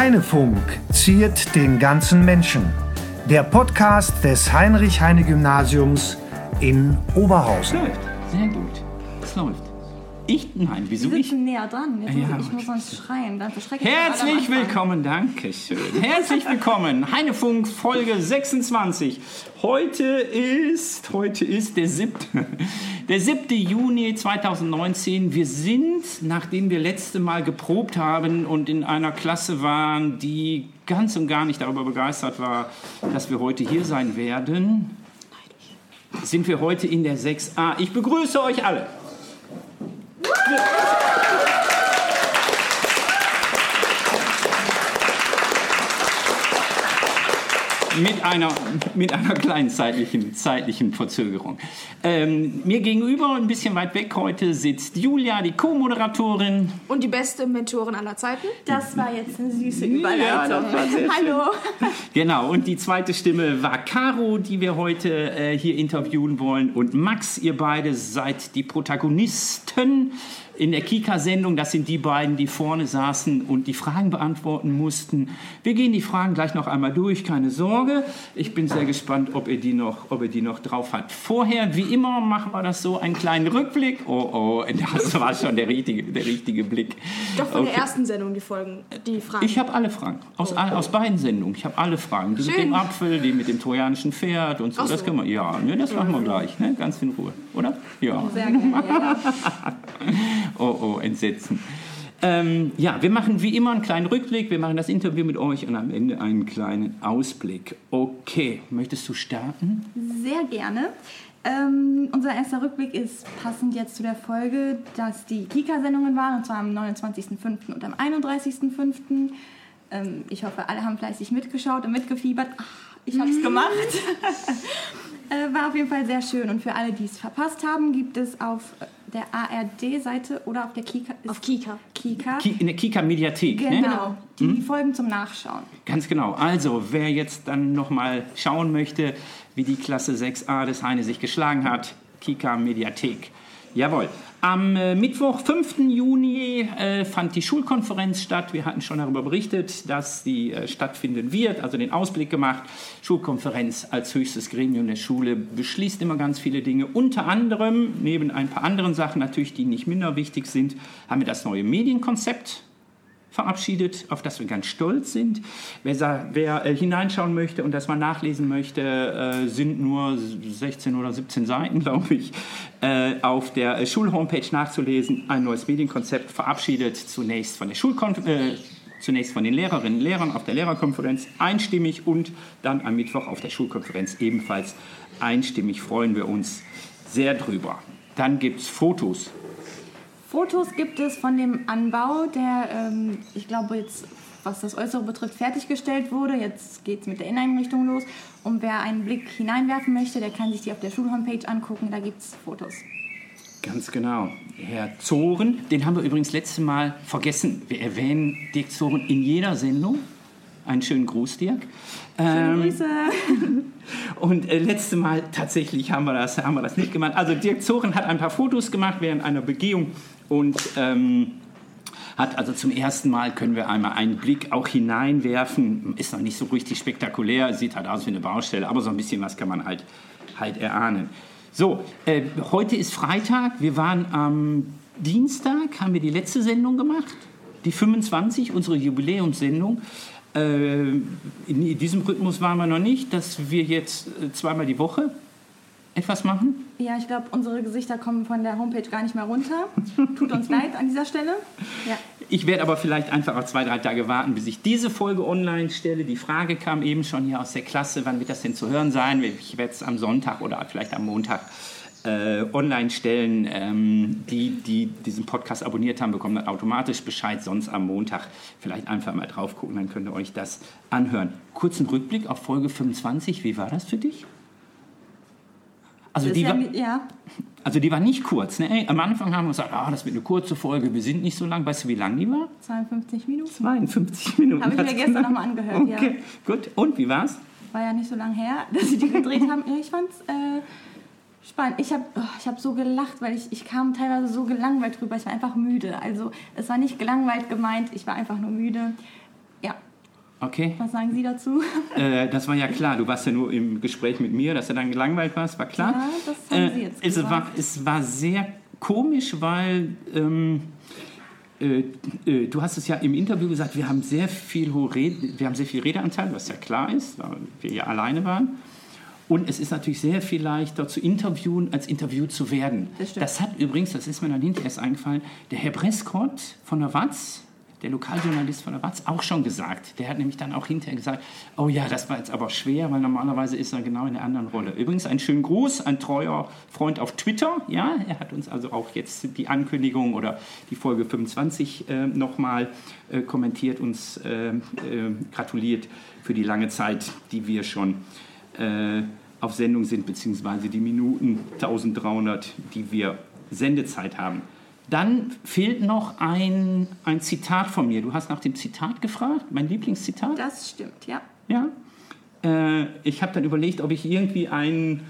Heinefunk ziert den ganzen Menschen. Der Podcast des Heinrich-Heine-Gymnasiums in Oberhausen. läuft. Sehr gut. Es läuft. Ich? Nein, wieso Sie ich? näher dran. Jetzt Ja, muss ich, ich muss sonst schreien. Dann Herzlich willkommen, danke schön. Herzlich willkommen, Heinefunk Folge 26. Heute ist, heute ist der 7. Der 7. Juni 2019. Wir sind, nachdem wir letzte Mal geprobt haben und in einer Klasse waren, die ganz und gar nicht darüber begeistert war, dass wir heute hier sein werden, sind wir heute in der 6a. Ich begrüße euch alle. Yeah. Mit einer, mit einer kleinen zeitlichen, zeitlichen Verzögerung. Ähm, mir gegenüber, ein bisschen weit weg heute, sitzt Julia, die Co-Moderatorin. Und die beste Mentorin aller Zeiten? Das war jetzt eine süße Ja, Überleitung. das war sehr schön. Hallo. Genau, und die zweite Stimme war Caro, die wir heute äh, hier interviewen wollen. Und Max, ihr beide seid die Protagonisten in der Kika-Sendung. Das sind die beiden, die vorne saßen und die Fragen beantworten mussten. Wir gehen die Fragen gleich noch einmal durch, keine Sorge. Ich bin sehr gespannt, ob ihr die noch, ob ihr die noch drauf habt. Vorher, wie immer, machen wir das so, einen kleinen Rückblick. Oh, oh, das war schon der richtige, der richtige Blick. Doch von der Okay. ersten Sendung die Folgen, die Fragen. Ich habe alle Fragen. Aus, all- aus beiden Sendungen. Ich habe alle Fragen. Die mit Schön. dem Apfel, die mit dem trojanischen Pferd und so. Ach Das so. können wir. Ja, ne, das machen wir gleich. Ne? Ganz in Ruhe. Oder? Ja. Sehr gerne. Ja. Oh, oh, entsetzen. Ähm, ja, wir machen wie immer einen kleinen Rückblick. Wir machen das Interview mit euch und am Ende einen kleinen Ausblick. Okay, möchtest du starten? Sehr gerne. Ähm, unser erster Rückblick ist passend jetzt zu der Folge, dass die Kika-Sendungen waren, und zwar am 29.05. und am 31.05. Ähm, ich hoffe, alle haben fleißig mitgeschaut und mitgefiebert. Ach, ich habe es gemacht. Äh, war auf jeden Fall sehr schön. Und für alle, die es verpasst haben, gibt es auf der ARD-Seite oder auf der Kika... Auf Kika. Kika. Ki- In der Kika-Mediathek. Genau, Ne? die Folgen zum Nachschauen. Ganz genau. Also, wer jetzt dann nochmal schauen möchte, wie die Klasse 6a des Heine sich geschlagen hat, Kika Mediathek. Jawohl. Am äh, Mittwoch, 5. Juni, äh, fand die Schulkonferenz statt. Wir hatten schon darüber berichtet, dass die äh, stattfinden wird, also den Ausblick gemacht. Schulkonferenz als höchstes Gremium der Schule beschließt immer ganz viele Dinge. Unter anderem, neben ein paar anderen Sachen natürlich, die nicht minder wichtig sind, haben wir das neue Medienkonzept verabschiedet, auf das wir ganz stolz sind. Wer, wer äh, hineinschauen möchte und das mal nachlesen möchte, äh, sind nur 16 oder 17 Seiten, glaube ich, äh, auf der äh, Schulhomepage nachzulesen. Ein neues Medienkonzept verabschiedet, zunächst von der Schulkonferenz. Äh, Zunächst von den Lehrerinnen und Lehrern auf der Lehrerkonferenz einstimmig und dann am Mittwoch auf der Schulkonferenz ebenfalls einstimmig. Freuen wir uns sehr drüber. Dann gibt es Fotos Fotos gibt es von dem Anbau, der, ähm, ich glaube, jetzt, was das Äußere betrifft, fertiggestellt wurde. Jetzt geht es mit der Inneneinrichtung los. Und wer einen Blick hineinwerfen möchte, der kann sich die auf der Schulhomepage angucken. Da gibt es Fotos. Ganz genau. Herr Zoren, den haben wir übrigens letztes Mal vergessen. Wir erwähnen Dirk Zoren in jeder Sendung. Einen schönen Gruß, Dirk. Schöne Ähm, Grüße. und äh, letzte Mal tatsächlich haben wir, das, haben wir das nicht gemacht. Also Dirk Zoren hat ein paar Fotos gemacht während einer Begehung und ähm, hat also zum ersten Mal können wir einmal einen Blick auch hineinwerfen. Ist noch nicht so richtig spektakulär, sieht halt aus wie eine Baustelle, aber so ein bisschen was kann man halt, halt erahnen. So, äh, heute ist Freitag. Wir waren am Dienstag, haben wir die letzte Sendung gemacht, die 25, unsere Jubiläumssendung. Äh, in diesem Rhythmus waren wir noch nicht, dass wir jetzt äh, zweimal die Woche etwas machen. Ja, ich glaube, unsere Gesichter kommen von der Homepage gar nicht mehr runter. Tut uns leid an dieser Stelle. Ja. Ich werde aber vielleicht einfach auch zwei, drei Tage warten, bis ich diese Folge online stelle. Die Frage kam eben schon hier aus der Klasse, wann wird das denn zu hören sein? Ich werde es am Sonntag oder vielleicht am Montag äh, online stellen. Ähm, die, die diesen Podcast abonniert haben, bekommen dann automatisch Bescheid. Sonst am Montag vielleicht einfach mal drauf gucken, dann könnt ihr euch das anhören. Kurzen Rückblick auf Folge 25. Wie war das für dich? Also Das die, ja, war, nicht- ja, also die war nicht kurz. Ne? Am Anfang haben wir gesagt, ah, das wird eine kurze Folge, wir sind nicht so lang. Weißt du, wie lang die war? 52 Minuten. 52 Minuten. Habe ich mir gestern genau. noch mal angehört, ja. Okay, gut. Und wie war's? War ja nicht so lange her, dass sie die gedreht haben. Ja, Ich fand's äh, spannend. Ich habe oh, ich hab so gelacht, weil ich, ich kam teilweise so gelangweilt drüber. Ich war einfach müde. Also es war nicht gelangweilt gemeint, ich war einfach nur müde. Okay. Was sagen Sie dazu? Äh, das war ja klar. Du warst ja nur im Gespräch mit mir, dass du dann gelangweilt warst, war klar. Ja, das haben Sie Äh, jetzt es, gesagt. war, es war sehr komisch, weil ähm, äh, äh, du hast es ja im Interview gesagt, wir haben sehr viel, Rede, wir haben sehr viel Redeanteil, was ja klar ist, weil wir ja alleine waren. Und es ist natürlich sehr viel leichter zu interviewen, als interviewt zu werden. Das stimmt. hat übrigens, das ist mir dann hinterher erst eingefallen, der Herr Breskott von der Watz, der Lokaljournalist von der Watz, auch schon gesagt. Der hat nämlich dann auch hinterher gesagt, oh ja, das war jetzt aber schwer, weil normalerweise ist er genau in der anderen Rolle. Übrigens einen schönen Gruß, ein treuer Freund auf Twitter. Ja, er hat uns also auch jetzt die Ankündigung oder die Folge 25 äh, nochmal äh, kommentiert, uns äh, äh, gratuliert für die lange Zeit, die wir schon äh, auf Sendung sind, beziehungsweise die Minuten 1300, die wir Sendezeit haben. Dann fehlt noch ein, ein Zitat von mir. Du hast nach dem Zitat gefragt, mein Lieblingszitat. Das stimmt, ja. Ja. Äh, ich habe dann überlegt, ob ich irgendwie ein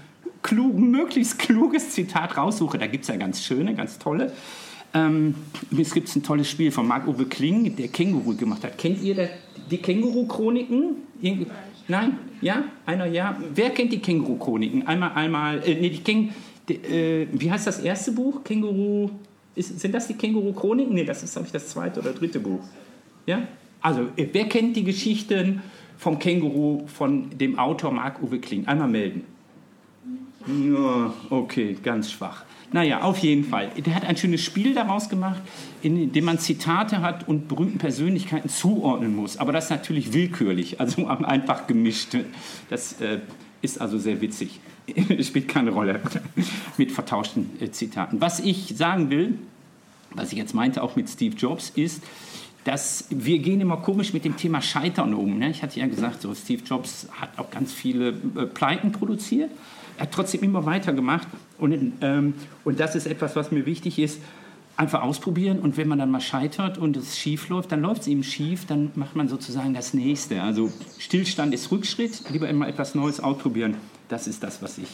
klug, möglichst kluges Zitat raussuche. Da gibt es ja ganz schöne, ganz tolle. Ähm, es gibt ein tolles Spiel von Marc-Uwe Kling, der Känguru gemacht hat. Kennt ihr die Känguru-Chroniken? Nein? Ja? Einer ja? Wer kennt die Känguru-Chroniken? Einmal, einmal, äh, nee, die Käng, die, äh, wie heißt das erste Buch? Känguru, ist, sind das die Känguru-Chroniken? Nee, das ist, glaube ich, das zweite oder dritte Buch. Ja? Also, äh, wer kennt die Geschichten vom Känguru von dem Autor Marc-Uwe Kling? Einmal melden. Ja, okay, ganz schwach. Naja, auf jeden Fall. Der hat ein schönes Spiel daraus gemacht, in dem man Zitate hat und berühmten Persönlichkeiten zuordnen muss. Aber das natürlich willkürlich, also einfach gemischt. Das äh, ist also sehr witzig. Spielt keine Rolle mit vertauschten äh, Zitaten. Was ich sagen will, was ich jetzt meinte, auch mit Steve Jobs, ist, dass wir gehen immer komisch mit dem Thema Scheitern um. Ne? Ich hatte ja gesagt, so Steve Jobs hat auch ganz viele äh, Pleiten produziert. Er hat trotzdem immer weitergemacht. Und, ähm, und das ist etwas, was mir wichtig ist. Einfach ausprobieren und wenn man dann mal scheitert und es schief läuft, dann läuft es eben schief, dann macht man sozusagen das Nächste. Also Stillstand ist Rückschritt, lieber immer etwas Neues ausprobieren. Das ist das, was ich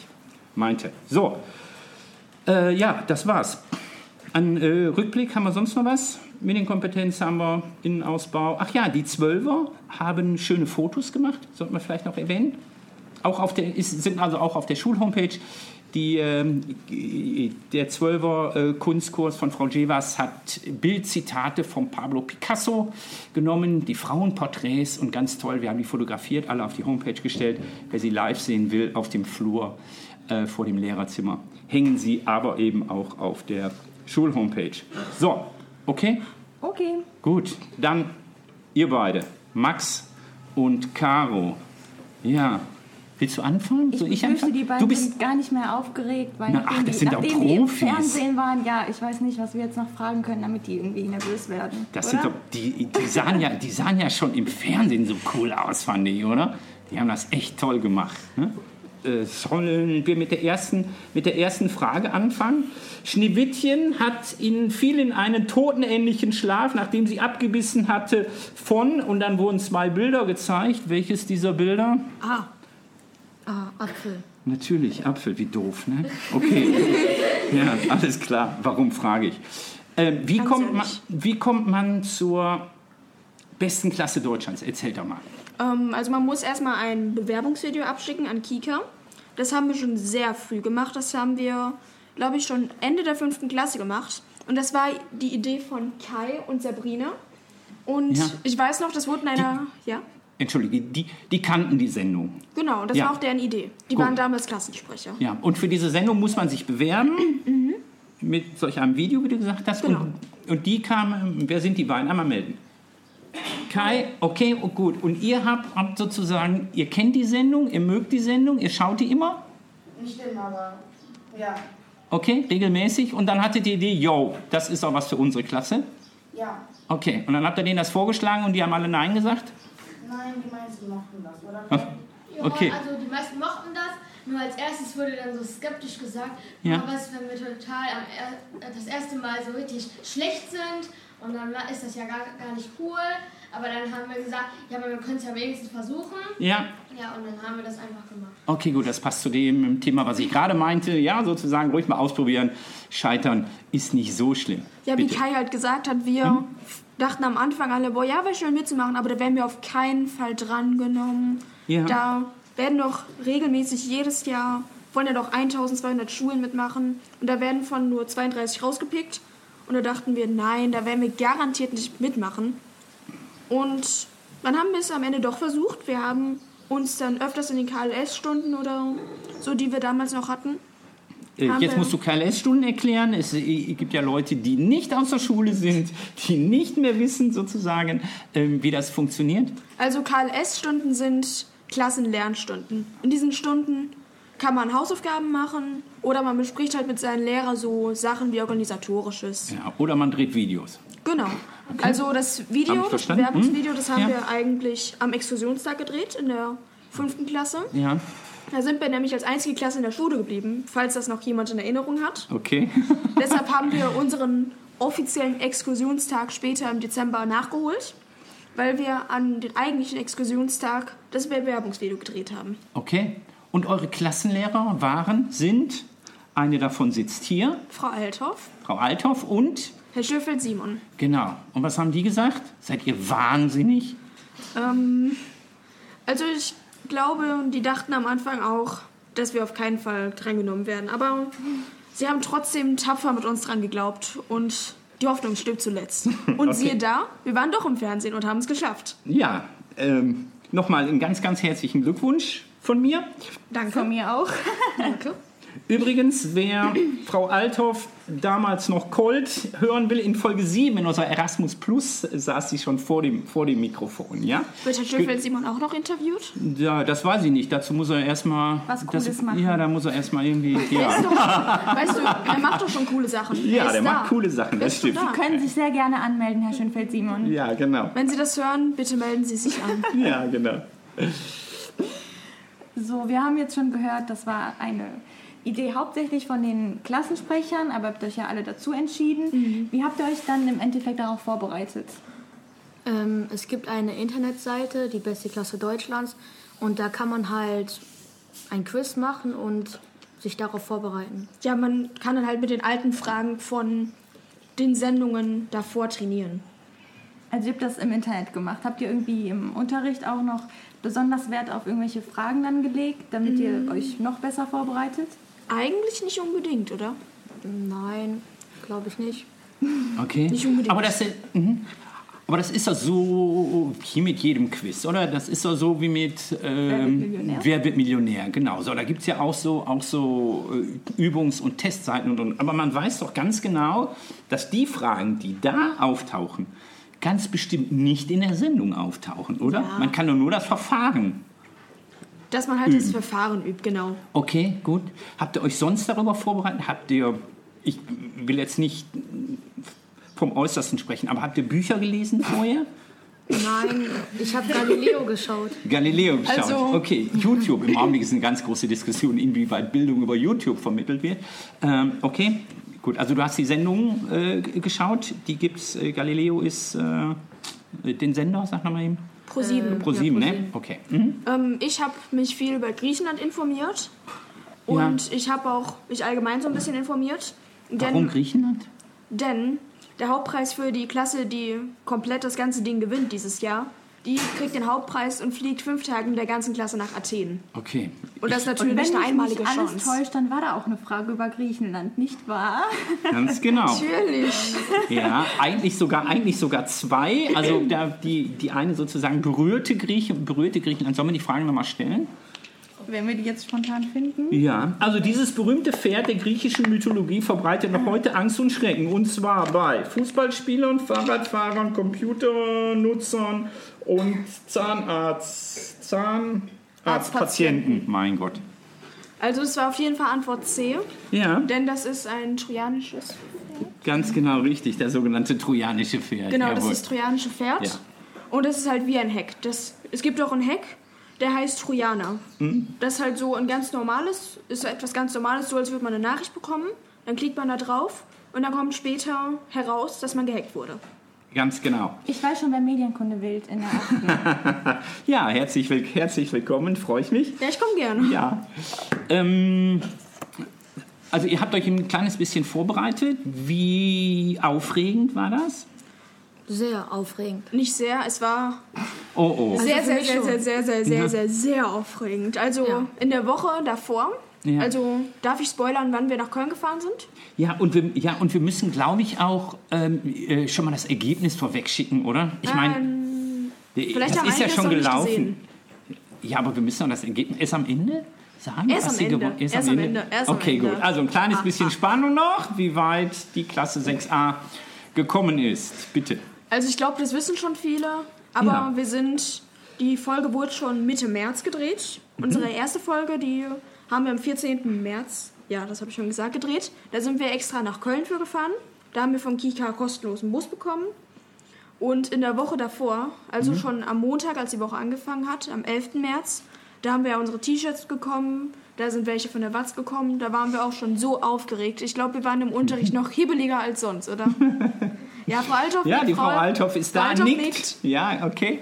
meinte. So, äh, ja, das war's. An äh, Rückblick haben wir sonst noch was? Medienkompetenz haben wir, Innenausbau. Ach ja, die Zwölfer haben schöne Fotos gemacht, sollten wir vielleicht noch erwähnen. Auch auf der, ist, sind also auch auf der Schulhomepage. Die, ähm, der Zwölfer äh, Kunstkurs von Frau Jevas hat Bildzitate von Pablo Picasso genommen, die Frauenporträts und ganz toll, wir haben die fotografiert, alle auf die Homepage gestellt. Wer sie live sehen will, auf dem Flur äh, vor dem Lehrerzimmer hängen sie aber eben auch auf der Schulhomepage. So, okay? Okay. Gut, dann ihr beide, Max und Caro. Ja, willst du anfangen? Ich Soll ich anfangen? die beiden du bist sind gar nicht mehr aufgeregt, weil Na, ach, das die, sind doch nachdem die im Profis. Fernsehen waren, ja, ich weiß nicht, was wir jetzt noch fragen können, damit die irgendwie nervös werden. Das oder? sind doch, die, die, sahen ja, die sahen ja schon im Fernsehen so cool aus, fand ich, oder? Die haben das echt toll gemacht. Ne? Äh, sollen wir mit der, ersten, mit der ersten Frage anfangen? Schneewittchen hat in fiel in einen totenähnlichen Schlaf, nachdem sie abgebissen hatte von, und dann wurden zwei Bilder gezeigt. Welches dieser Bilder? Ah. Ah, Apfel. Natürlich, Apfel, wie doof, ne? Okay. ja, alles klar. Warum frage ich? Ähm, wie, Ganz kommt man, wie kommt man zur besten Klasse Deutschlands? Erzähl doch mal. Ähm, also man muss erstmal ein Bewerbungsvideo abschicken an Kika. Das haben wir schon sehr früh gemacht. Das haben wir, glaube ich, schon Ende der fünften Klasse gemacht. Und das war die Idee von Kai und Sabrina. Und Ja. ich weiß noch, das wurde in einer... Ja, Entschuldige, die, die kannten die Sendung. genau. Das Ja. war auch deren Idee. Die Gut. waren damals Klassensprecher. Ja, und für diese Sendung muss man sich bewerben mit solch einem Video, wie du gesagt hast. Genau. Und, und die kamen, wer sind die beiden? Einmal melden. Kai, okay, oh gut. Und ihr habt, habt sozusagen, ihr kennt die Sendung, ihr mögt die Sendung, ihr schaut die immer, Nicht immer, aber ja. okay, regelmäßig. Und dann hattet ihr die Idee, yo, das ist auch was für unsere Klasse. Ja. Okay, und dann habt ihr denen das vorgeschlagen und die haben alle Nein gesagt? Nein, die meisten mochten das, oder? Ja, Okay. Also die meisten mochten das. Nur als erstes wurde dann so skeptisch gesagt, Ja. was, wenn wir total am er das erste Mal so richtig schlecht sind und dann war- ist das ja gar, gar nicht cool. Aber dann haben wir gesagt, ja, aber wir können es ja wenigstens versuchen. Ja, Ja, und dann haben wir das einfach gemacht. okay, gut, das passt zu dem Thema, was ich gerade meinte. Ja, sozusagen ruhig mal ausprobieren. Scheitern ist nicht so schlimm. Ja, wie Bitte. Kai halt gesagt hat, wir dachten am Anfang alle, boah, ja, wäre schön mitzumachen, aber da werden wir auf keinen Fall drangenommen. Ja. Da werden doch regelmäßig jedes Jahr, wollen ja doch 1200 Schulen mitmachen und da werden von nur 32 rausgepickt. Und da dachten wir, nein, da werden wir garantiert nicht mitmachen. Und dann haben wir es am Ende doch versucht. Wir haben uns dann öfters in den KLS-Stunden oder so, die wir damals noch hatten, Äh, Jetzt musst du KLS-Stunden erklären. Es äh, gibt ja Leute, die nicht aus der Schule sind, die nicht mehr wissen, sozusagen, ähm, wie das funktioniert. Also KLS-Stunden sind Klassenlernstunden. In diesen Stunden kann man Hausaufgaben machen oder man bespricht halt mit seinen Lehrern so Sachen wie organisatorisches. Ja, oder man dreht Videos. Genau. Also das Video, das. Bewerbungsvideo, das haben Ja. wir eigentlich am Exkursionstag gedreht in der fünften Klasse. Ja, Da sind wir nämlich als einzige Klasse in der Schule geblieben, falls das noch jemand in Erinnerung hat. okay. Deshalb haben wir unseren offiziellen Exkursionstag später im Dezember nachgeholt, weil wir an den eigentlichen Exkursionstag das Bewerbungsvideo gedreht haben. Okay. Und eure Klassenlehrer waren, sind, eine davon sitzt hier, Frau Althoff, Frau Althoff und, Herr Schöffel, Simon. genau. Und was haben die gesagt? Seid ihr wahnsinnig? Ähm, also ich glaube, die dachten am Anfang auch, dass wir auf keinen Fall drangenommen werden. Aber sie haben trotzdem tapfer mit uns dran geglaubt und die Hoffnung stirbt zuletzt. Und siehe da, wir waren doch im Fernsehen und haben es geschafft. Ja, ähm, nochmal einen ganz, ganz herzlichen Glückwunsch von mir. Danke. Von mir auch. Danke. Übrigens, wer Frau Althoff damals noch Colt hören will, in Folge 7 in unserer Erasmus Plus saß sie schon vor dem, vor dem Mikrofon, ja? Wird Herr Schöffel Simon auch noch interviewt? Ja, das weiß ich nicht. Dazu muss er erstmal... Was Cooles das, machen. Ja, da muss er erstmal irgendwie... Ja, doch, weißt du, er macht doch schon coole Sachen. ja er der da. macht coole Sachen, das stimmt. da. Können sich sehr gerne anmelden, Herr Schönfeld-Simon. Ja, genau. Wenn Sie das hören, bitte melden Sie sich an. Ja, genau. So, wir haben jetzt schon gehört, das war eine Idee hauptsächlich von den Klassensprechern, aber habt euch ja alle dazu entschieden. Wie habt ihr euch dann im Endeffekt darauf vorbereitet? Ähm, es gibt eine Internetseite, die beste Klasse Deutschlands, und da kann man halt ein Quiz machen und sich darauf vorbereiten. Ja, man kann dann halt mit den alten Fragen von den Sendungen davor trainieren. Also ihr habt das im Internet gemacht. Habt ihr irgendwie im Unterricht auch noch besonders Wert auf irgendwelche Fragen dann gelegt, damit ihr euch noch besser vorbereitet? Eigentlich nicht unbedingt, oder? Nein, glaube ich nicht. Okay. Nicht unbedingt. Aber das, mhm. Aber das ist doch so wie mit jedem Quiz, oder? Das ist doch so wie mit ähm, Millionär? Wer wird Millionär? Genau. So, da gibt es ja auch so, auch so äh, Übungs- und Testseiten und, und. Aber man weiß doch ganz genau, dass die Fragen, die da auftauchen, ganz bestimmt nicht in der Sendung auftauchen, oder? Ja. Man kann doch nur das Verfahren. Dass man halt das Verfahren übt, genau. Okay, gut. Habt ihr euch sonst darüber vorbereitet? Habt ihr, ich will jetzt nicht vom Äußersten sprechen, aber habt ihr Bücher gelesen vorher? Nein, ich habe Galileo geschaut. Galileo geschaut. Also- okay, YouTube. Im Augenblick ist eine ganz große Diskussion, inwieweit Bildung über YouTube vermittelt wird. Ähm, okay, gut. Also du hast die Sendung äh, geschaut. Die gibt's. Äh, Galileo ist äh, den Sender, sag noch mal eben. Pro sieben. Pro sieben, ne? Okay. Mhm. Ähm, ich habe mich viel über Griechenland informiert. Ja. Und ich habe auch mich allgemein so ein bisschen informiert. Warum Denn, Griechenland? denn der Hauptpreis für die Klasse, die komplett das ganze Ding gewinnt dieses Jahr, die kriegt den Hauptpreis und fliegt fünf Tage mit der ganzen Klasse nach Athen. Okay. Und das ist Und natürlich wenn eine einmalige mich nicht alles Chance. täuscht, dann war da auch eine Frage über Griechenland, nicht wahr? Ganz genau. Natürlich. Ja, eigentlich sogar, eigentlich sogar zwei. Also da die, die eine sozusagen berührte, Grieche, berührte Griechenland. Sollen wir die Fragen nochmal stellen? Wenn wir die jetzt spontan finden. Ja, also dieses berühmte Pferd der griechischen Mythologie verbreitet noch heute Angst und Schrecken. Und zwar bei Fußballspielern, Fahrradfahrern, Computernutzern und Zahnarzt, Zahnarztpatienten. Mein Gott. Also es war auf jeden Fall Antwort C, Ja, denn das ist ein trojanisches. ganz genau richtig, der sogenannte trojanische Pferd. Genau, das Jawohl. ist das trojanische Pferd. Ja. Und das ist halt wie ein Heck. Das, es gibt auch ein Heck, der heißt Trojaner. Mhm. Das ist halt so ein ganz normales, ist so etwas ganz Normales, so als würde man eine Nachricht bekommen. Dann klickt man da drauf und dann kommt später heraus, dass man gehackt wurde. Ganz genau. Ich weiß schon, wer Medienkunde wählt in der 8. Ja, herzlich, will herzlich willkommen, freue ich mich. Ja, ich komme gerne. Ja. Ähm, also ihr habt euch ein kleines bisschen vorbereitet. Wie aufregend war das? Sehr aufregend. Nicht sehr, es war Oh, oh. sehr, für sehr, mich sehr, sehr, sehr, sehr, sehr, Ja. sehr, sehr aufregend. Also Ja. in der Woche davor, Ja. also darf ich spoilern, wann wir nach Köln gefahren sind? Ja, und wir, ja, und wir müssen, glaube ich, auch ähm, äh, schon mal das Ergebnis vorwegschicken, oder? Ich meine, Ähm, das vielleicht haben ist ja schon gelaufen. Ja, aber wir müssen doch das Ergebnis erst am Ende sagen. Erst was am Ende. gewonnen- Erst am Ende. Erst am okay, Ende. gut. Also ein kleines Ah, bisschen ah. Spannung noch, wie weit die Klasse 6a gekommen ist. Bitte. Also ich glaube, das wissen schon viele, aber Ja. wir sind, die Folge wurde schon Mitte März gedreht. Mhm. Unsere erste Folge, die haben wir am 14. März, ja, das habe ich schon gesagt, gedreht. Da sind wir extra nach Köln für gefahren. Da haben wir von Kika kostenlosen Bus bekommen. Und in der Woche davor, also Mhm. schon am Montag, als die Woche angefangen hat, am 11. März, da haben wir unsere T-Shirts bekommen. Da sind welche von der Watz gekommen. Da waren wir auch schon so aufgeregt. Ich glaube, wir waren im Unterricht noch hibbeliger als sonst, oder? Ja, Frau Althoff Ja, nickt, die Frau Althoff ist da, Frau Althoff nickt. Ja, okay.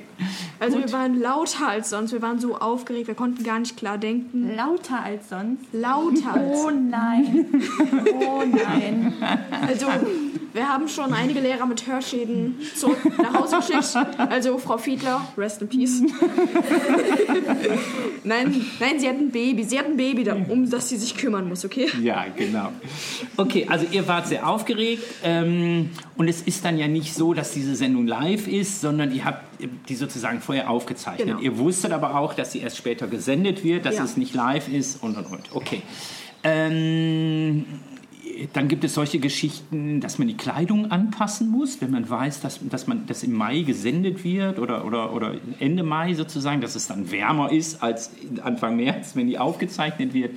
Also wir waren lauter als sonst. Wir waren so aufgeregt. Wir konnten gar nicht klar denken. Lauter als sonst. Lauter. Oh nein. Oh nein. Also wir haben schon einige Lehrer mit Hörschäden zurück nach Hause geschickt. Also Frau Fiedler, rest in peace. nein, nein, sie hat ein Baby. Sie hat ein Baby, um das sie sich kümmern muss, okay? Ja, genau. Okay, also ihr wart sehr aufgeregt ähm, und es ist dann ja nicht so, dass diese Sendung live ist, sondern ihr habt die sozusagen vorher aufgezeichnet. Genau. Ihr wusstet aber auch, dass sie erst später gesendet wird, dass Ja. es nicht live ist und und und. Okay. Ähm, dann gibt es solche Geschichten, dass man die Kleidung anpassen muss, wenn man weiß, dass, dass man das im Mai gesendet wird oder, oder, oder Ende Mai sozusagen, dass es dann wärmer ist als Anfang März, wenn die aufgezeichnet wird.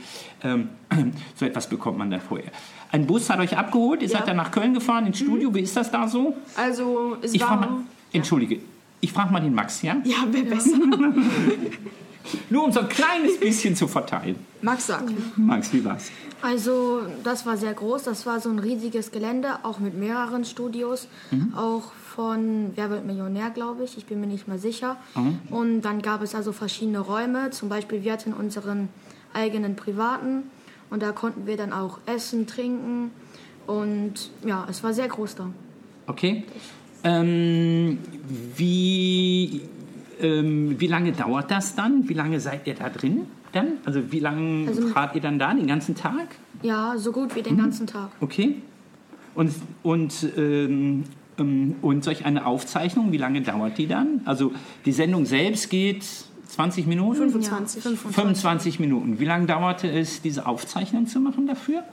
Ähm, so etwas bekommt man dann vorher. Ein Bus hat euch abgeholt, ihr Ja. seid dann nach Köln gefahren ins Studio. Wie ist das da so? Also es Ich war... mal, entschuldige, ich frage mal den Max, ja? ja, wäre besser. Nur um so ein kleines bisschen zu verteilen. Max sagt. Max, wie war's? Also, das war sehr groß. Das war so ein riesiges Gelände, auch mit mehreren Studios. Auch von Wer wird Millionär, glaube ich. Ich bin mir nicht mehr sicher. Und dann gab es also verschiedene Räume. Zum Beispiel, wir hatten unseren eigenen privaten. Und da konnten wir dann auch essen, trinken. Und ja, es war sehr groß da. Okay. Ähm, wie, ähm, wie lange dauert das dann? Wie lange seid ihr da drin dann? Also wie lange Also- fahrt ihr dann da? Den ganzen Tag? Ja, so gut wie den ganzen Tag. Okay. Und, und, ähm, ähm, und solch eine Aufzeichnung, wie lange dauert die dann? Also die Sendung selbst geht 20 Minuten? 25. 25 Minuten. Wie lange dauerte es, diese Aufzeichnung zu machen dafür?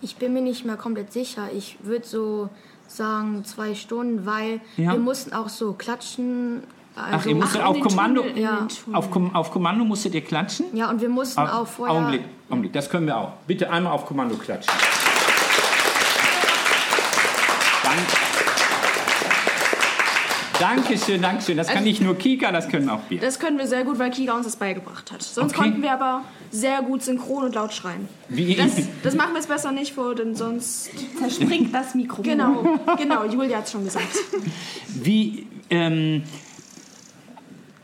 Ich bin mir nicht mehr komplett sicher. Ich würde so sagen zwei Stunden, weil Ja. wir mussten auch so klatschen. Also, Ach, ihr musstet Ach, auf Kommando, Tunnel, Ja. auf, Kom auf Kommando musstet ihr klatschen? ja, und wir mussten Au- auch vorher. Augenblick, Augenblick, das können wir auch. Bitte einmal auf Kommando klatschen. Dank. Dankeschön, Dankeschön. Das kann Also- nicht nur Kika, das können auch wir. Das können wir sehr gut, weil Kika uns das beigebracht hat. Sonst Okay. konnten wir aber sehr gut synchron und laut schreien. Wie, Das, das machen wir jetzt besser nicht vor, denn sonst... Zerspringt das Mikro. Genau, genau, Julia hat es schon gesagt. wie ähm,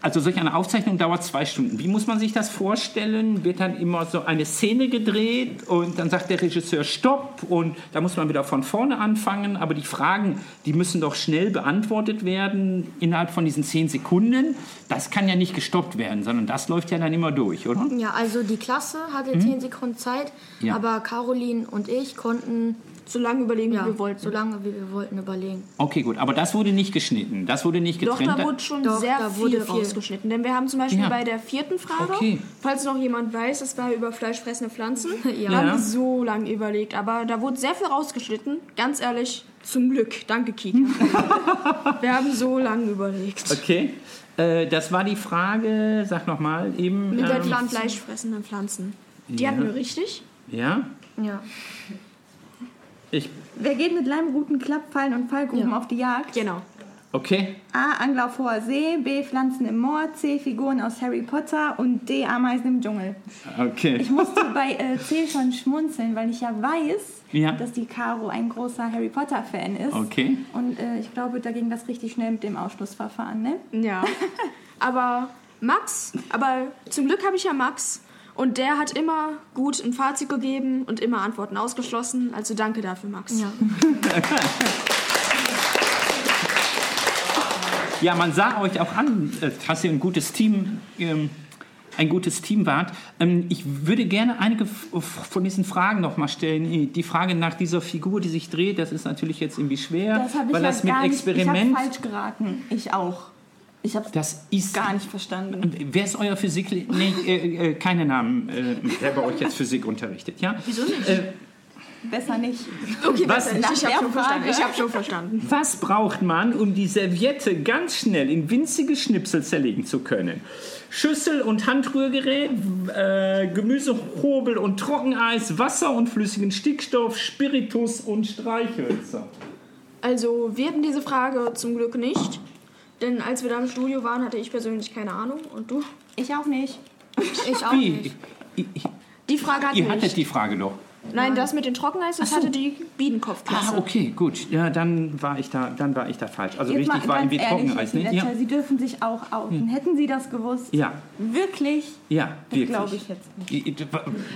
also solch eine Aufzeichnung dauert zwei Stunden. Wie muss man sich das vorstellen? Wird dann immer so eine Szene gedreht und dann sagt der Regisseur Stopp und da muss man wieder von vorne anfangen. Aber die Fragen, die müssen doch schnell beantwortet werden innerhalb von diesen zehn Sekunden. Das kann ja nicht gestoppt werden, sondern das läuft ja dann immer durch, oder? Ja, also die Klasse hatte 10 Sekunden Zeit, Mhm. Ja. aber Caroline und ich konnten So lange überlegen, ja, wie wir wollten. so lange wie wir wollten überlegen. Okay, gut. Aber das wurde nicht geschnitten. Das wurde nicht Doch, getrennt. da wurde schon Doch, sehr viel, wurde viel. rausgeschnitten. Denn wir haben zum Beispiel Ja. bei der vierten Frage, Okay. falls noch jemand weiß, das war über fleischfressende Pflanzen, Ja. da haben wir so lange überlegt. Aber da wurde sehr viel rausgeschnitten. Ganz ehrlich, zum Glück. Danke, Kika. wir haben so lange überlegt. okay. Äh, das war die Frage, sag nochmal eben. Mit der ähm, Pflan fleischfressenden Pflanzen. Die Ja. hatten wir richtig. ja, Ja. Ich Wer geht mit Leimruten, Klappfallen und Fallgruben Ja. auf die Jagd? Genau. Okay. A. Angler auf hoher See, B. Pflanzen im Moor, C. Figuren aus Harry Potter und D. Ameisen im Dschungel. Okay. Ich musste bei äh, C schon schmunzeln, weil ich ja weiß, Ja. dass die Caro ein großer Harry Potter-Fan ist. Okay. Und äh, ich glaube, da ging das richtig schnell mit dem Ausschlussverfahren, ne? Ja. aber Max, aber zum Glück habe ich ja Max. Und der hat immer gut ein Fazit gegeben und immer Antworten ausgeschlossen. Also danke dafür, Max. Ja. Ja, man sah euch auch an, äh, dass ihr ein gutes Team, ähm, ein gutes Team wart. Ähm, ich würde gerne einige f- von diesen Fragen noch mal stellen. Die Frage nach dieser Figur, die sich dreht, das ist natürlich jetzt irgendwie schwer, Das habe ich weil ja das mit gar nicht, Experiment. Ich falsch geraten. Ich auch. Ich habe das ist gar nicht verstanden. Wer ist euer Physik? Nee, äh, äh, keine Namen. Äh, wer bei euch jetzt Physik unterrichtet, ja? Wieso nicht? Äh, Besser nicht. okay, was- besser nicht. ich habe schon verstanden. Frage. Ich habe schon verstanden. Was braucht man, um die Serviette ganz schnell in winzige Schnipsel zerlegen zu können? Schüssel und Handrührgerät, äh, Gemüsehobel und Trockeneis, Wasser und flüssigen Stickstoff, Spiritus und Streichhölzer. Also wir hatten diese Frage zum Glück nicht. Denn als wir da im Studio waren, hatte ich persönlich keine Ahnung. Und du? Ich auch nicht. Ich auch Wie? nicht. Ich, ich, Die Frage hatten ihr hattet nicht. die Frage doch. Nein, das mit den Trockeneis, das so. hatte die Biedenkopfklasse. Ah, okay, gut. Ja, dann war ich da, dann war ich da falsch. Also Jetzt richtig mal war ganz irgendwie ehrlich, Trockeneis, ne? Fletcher, Ja, Sie dürfen sich auch outen. Hätten Sie das gewusst? ja, Wirklich? ja, Das wirklich. glaube ich jetzt nicht. Ich-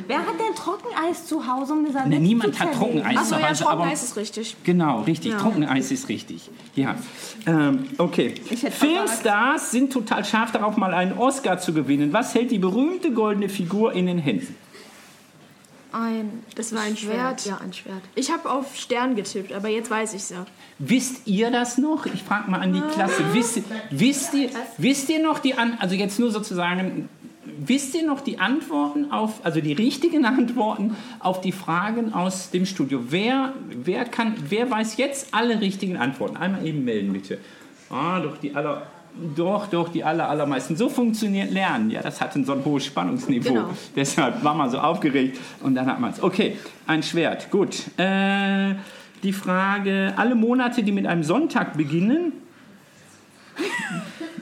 Wer hat denn Trockeneis zu Hause, um Ne, niemand hat? Trockeneis Achso, zu ja, Hause, aber Trockeneis ist richtig. Genau, richtig. Ja. Trockeneis ist richtig. Ja. Ähm, okay. Filmstars sind total scharf darauf, mal einen Oscar zu gewinnen. Was hält die berühmte goldene Figur in den Händen? Ein Das war ein Schwert. Ja, ein Schwert. Ich habe auf Stern getippt, aber jetzt weiß ich's ja. Wisst ihr das noch? Ich frage mal an die Klasse. Wisst, wisst, ihr, wisst ihr noch die An also jetzt nur sozusagen, wisst ihr noch die Antworten auf, also die richtigen Antworten auf die Fragen aus dem Studio? Wer, wer, kann, wer weiß jetzt alle richtigen Antworten? Einmal eben melden, bitte. Ah, doch die aller, doch, doch, die aller, allermeisten. So funktioniert Lernen. Ja, das hat ein so ein hohes Spannungsniveau. Genau. Deshalb war man so aufgeregt und dann hat man es. Okay, ein Schwert. Gut. Äh, die Frage, alle Monate, die mit einem Sonntag beginnen.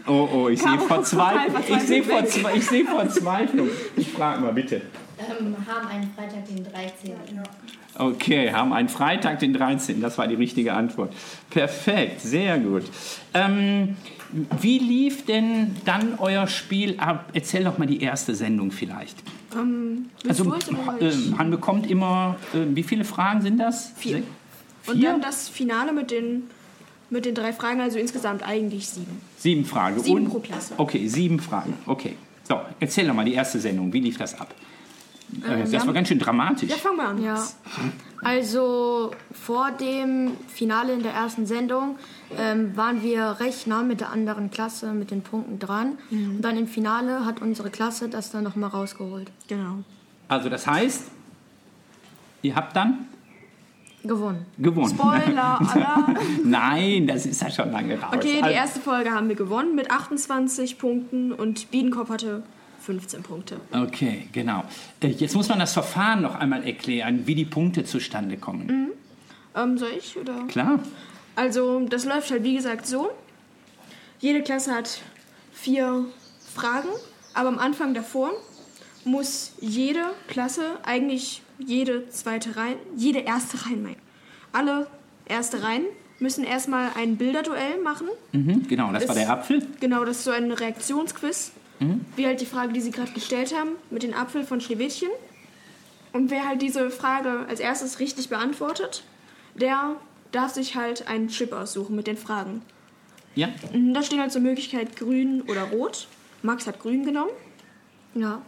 Oh, oh, ich sehe Verzweiflung. sehe ich sehe Verzweiflung. Ich frage mal bitte. Ähm, haben einen Freitag, den 13. Okay, haben einen Freitag, den 13. Das war die richtige Antwort. Perfekt, sehr gut. Ähm, wie lief denn dann euer Spiel ab? Erzähl doch mal die erste Sendung vielleicht. Ähm, Also, äh, man bekommt immer, äh, wie viele Fragen sind das? Vier. Sech- Und vier? dann das Finale mit den, mit den drei Fragen, also insgesamt eigentlich sieben. Sieben Fragen. Sieben Und- pro Klasse. Okay, sieben Fragen. Okay. So, erzähl doch mal die erste Sendung. Wie lief das ab? Äh, das war ganz schön dramatisch. Ja, fangen wir an. Ja. Also vor dem Finale in der ersten Sendung ähm, waren wir recht nah mit der anderen Klasse mit den Punkten dran. Und dann im Finale hat unsere Klasse das dann nochmal rausgeholt. Genau. Also das heißt, ihr habt dann Gewonnen. gewonnen. Spoiler, Alarm. Nein, das ist ja schon lange raus. Okay, die Also- erste Folge haben wir gewonnen mit 28 Punkten und Biedenkopf hatte 15 Punkte. Okay, genau. Äh, Jetzt muss man das Verfahren noch einmal erklären, wie die Punkte zustande kommen. Ähm, soll ich oder? Klar. Also, das läuft halt wie gesagt so. Jede Klasse hat vier Fragen, aber am Anfang davor muss jede Klasse eigentlich jede zweite Reihe, jede erste Reihe, mein, alle erste Reihen müssen erstmal ein Bilderduell machen. Mhm, genau, das war Ist- der Apfel. Genau, das ist so ein Reaktionsquiz. Wie halt die Frage, die Sie gerade gestellt haben, mit den Apfel von Schneewittchen. Und wer halt diese Frage als erstes richtig beantwortet, der darf sich halt einen Chip aussuchen mit den Fragen. Ja. Mhm, Da stehen halt zur Möglichkeit grün oder rot. Max hat grün genommen. Ja.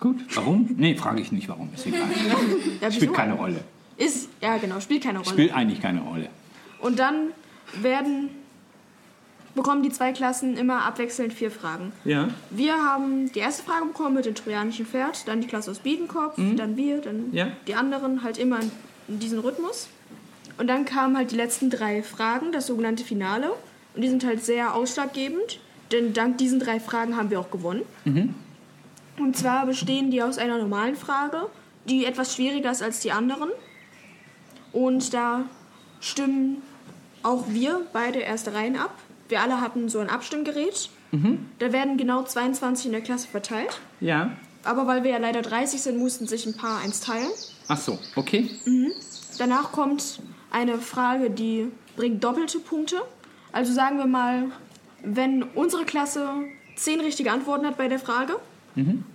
Gut. Warum? Nee, frage ich nicht, warum. Ist egal. Ja, Spielt keine Rolle. Ist, ja genau, spielt keine Rolle. Spielt eigentlich keine Rolle. Und dann werden, bekommen die zwei Klassen immer abwechselnd vier Fragen. Ja. Wir haben die erste Frage bekommen mit dem trojanischen Pferd, dann die Klasse aus Biedenkopf, dann wir, dann Mhm. Ja. die anderen, halt immer in, in diesem Rhythmus. Und dann kamen halt die letzten drei Fragen, das sogenannte Finale. Und die sind halt sehr ausschlaggebend, denn dank diesen drei Fragen haben wir auch gewonnen. Mhm. Und zwar bestehen die aus einer normalen Frage, die etwas schwieriger ist als die anderen. Und da stimmen auch wir beide erste Reihen ab. Wir alle hatten so ein Abstimmgerät. Da werden genau 22 in der Klasse verteilt. Ja. Aber weil wir ja leider 30 sind, mussten sich ein paar eins teilen. Ach so, okay. Danach kommt eine Frage, die bringt doppelte Punkte. Also sagen wir mal, wenn unsere Klasse 10 richtige Antworten hat bei der Frage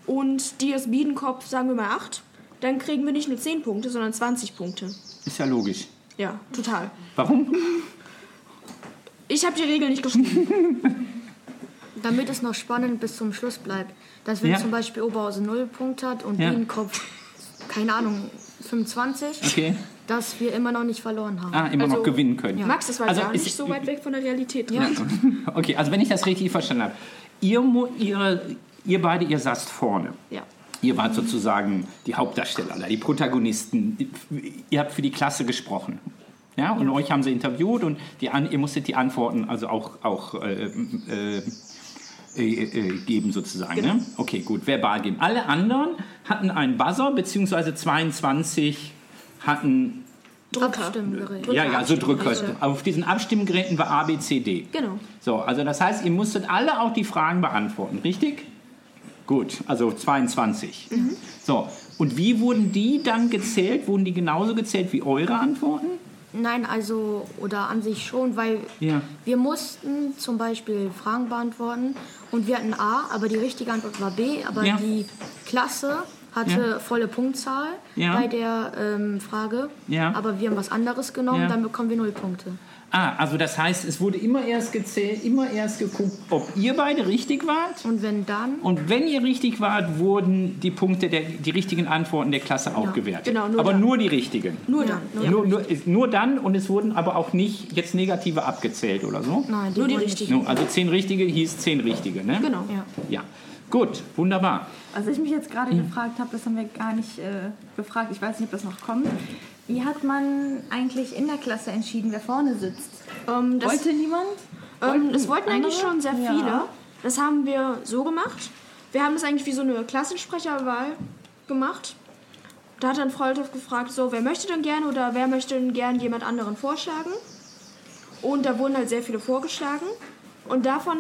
und die aus Biedenkopf, sagen wir mal 8, dann kriegen wir nicht nur 10 Punkte, sondern 20 Punkte. Ist ja logisch. Ja, total. Warum? Ich habe die Regel nicht gefunden. Damit es noch spannend bis zum Schluss bleibt. Dass wenn Ja. zum Beispiel Oberhausen 0 Punkte hat und Ja. Biedenkopf, keine Ahnung, 25, Okay. dass wir immer noch nicht verloren haben. Ah, immer Also- noch gewinnen können. Max, das war Also gar ist- nicht so weit weg von der Realität. Ja. Okay, also wenn ich das richtig verstanden habe, ihr, ihr, ihr beide, ihr saßt vorne. Ja. Ihr wart sozusagen die Hauptdarsteller, die Protagonisten. Ihr habt für die Klasse gesprochen. Ja, und euch haben sie interviewt und die, An- ihr musstet die Antworten also auch, auch äh, äh, äh, äh, geben sozusagen. Ne? Okay, gut, verbal geben. Alle anderen hatten einen Buzzer, beziehungsweise 22 hatten, Abstimmgerät. ja, ja, so Drücker. Auf diesen Abstimmgeräten war A, B, C, D. Genau. So, also das heißt, ihr musstet alle auch die Fragen beantworten, richtig? Gut, also 22. So, und wie wurden die dann gezählt? Wurden die genauso gezählt wie eure Antworten? Nein, also, oder an sich schon, weil Ja. wir mussten zum Beispiel Fragen beantworten und wir hatten A, aber die richtige Antwort war B, aber Ja. die Klasse hatte Ja. volle Punktzahl bei der ähm, Frage, Ja. aber wir haben was anderes genommen, dann bekommen wir null Punkte. Ah, also das heißt, es wurde immer erst gezählt, immer erst geguckt, ob ihr beide richtig wart. Und wenn dann, Und wenn ihr richtig wart, wurden die Punkte, der, die richtigen Antworten der Klasse auch gewertet. genau, nur aber dann. nur die richtigen. Nur dann. Ja. Nur, nur, nur dann und es wurden aber auch nicht jetzt negative abgezählt oder so. nein, Nur die richtigen. No, Also zehn richtige hieß zehn richtige, ne? Genau. Ja. Ja. Gut, wunderbar. Was ich mich jetzt gerade gefragt habe, das haben wir gar nicht äh, gefragt, ich weiß nicht, ob das noch kommt. Wie hat man eigentlich in der Klasse entschieden, wer vorne sitzt? Ähm, das, Wollte niemand? ähm, das wollten eigentlich andere? schon sehr Ja. viele. Das haben wir so gemacht. Wir haben das eigentlich wie so eine Klassensprecherwahl gemacht. Da hat dann Freundhoff gefragt, so, wer möchte denn gerne oder wer möchte denn gern jemand anderen vorschlagen? Und da wurden halt sehr viele vorgeschlagen. Und davon,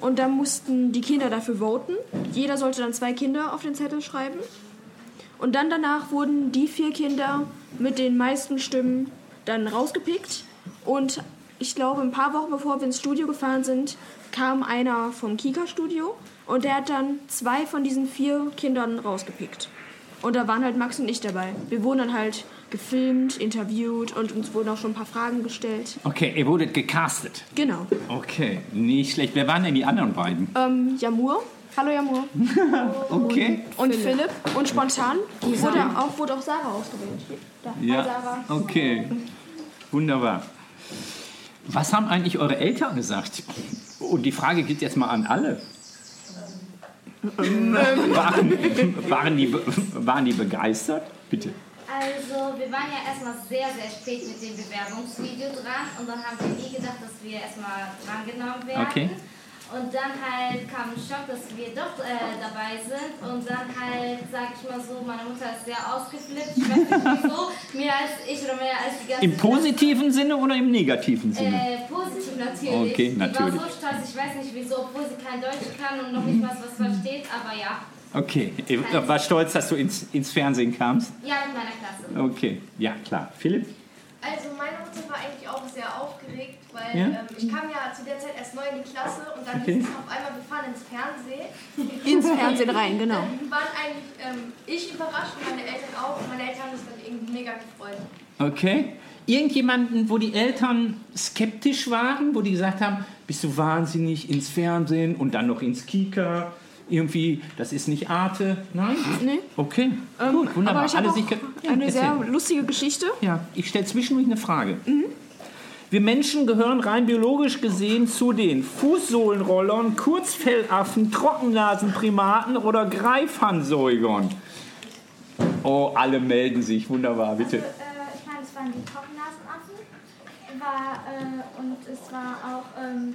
und da mussten die Kinder dafür voten. Jeder sollte dann zwei Kinder auf den Zettel schreiben. Und dann danach wurden die vier Kinder mit den meisten Stimmen dann rausgepickt. Und ich glaube, ein paar Wochen bevor wir ins Studio gefahren sind, kam einer vom Kika-Studio und der hat dann zwei von diesen vier Kindern rausgepickt. Und da waren halt Max und ich dabei. Wir wurden dann halt gefilmt, interviewt und uns wurden auch schon ein paar Fragen gestellt. Okay, ihr wurdet gecastet. Genau. Okay, nicht schlecht. Wer waren denn die anderen beiden? Ähm, Jamur. Hallo Jamur. Okay. Und Philipp. Und spontan wurde auch, wurde auch Sarah ausgewählt. Da. Ja, Sarah. okay. Wunderbar. Was haben eigentlich eure Eltern gesagt? Und die Frage geht jetzt mal an alle. waren, waren, die, waren die begeistert? Bitte. Also, wir waren ja erstmal sehr, sehr spät mit dem Bewerbungsvideo dran und dann haben wir nie gedacht, dass wir erstmal drangenommen werden. Okay. Und dann halt kam ein Schock, dass wir doch äh, dabei sind und dann halt, sag ich mal so, meine Mutter ist sehr ausgeflippt. Ich weiß nicht wieso, mehr als ich oder mehr als die ganze Im positiven Sinne oder im negativen Sinne? Äh, positiv natürlich. Okay, Die war natürlich. so stolz, ich weiß nicht wieso, obwohl sie kein Deutsch kann und noch nicht mal was versteht, aber ja. Okay, ihr war stolz, dass du ins, ins Fernsehen kamst? Ja, mit meiner Klasse. Okay, ja klar. Philipp? Also meine Mutter war eigentlich auch sehr aufgeregt, weil Ja? ähm, ich kam ja zu der Zeit erst neu in die Klasse und dann Okay. hieß es auf einmal, wir fahren ins Fernsehen. Ins Fernsehen rein, genau. Dann waren eigentlich ähm, ich überrascht und meine Eltern auch. Und meine Eltern haben sich dann irgendwie mega gefreut. Okay. Irgendjemanden, wo die Eltern skeptisch waren, wo die gesagt haben, bist du wahnsinnig ins Fernsehen und dann noch ins Kika, irgendwie, das ist nicht Arte. Nein? Nee. Okay, gut, wunderbar. Aber ich habe Alle auch Ja, eine erzähl. sehr lustige Geschichte. Ja, ich stelle zwischendurch eine Frage. Wir Menschen gehören rein biologisch gesehen zu den Fußsohlenrollern, Kurzfellaffen, Trockennasenprimaten oder Greifhandsäugern. Oh, alle melden sich. Wunderbar, bitte. Also, äh, ich meine, es waren die Trockennasenaffen. War, äh, und es war auch, ähm,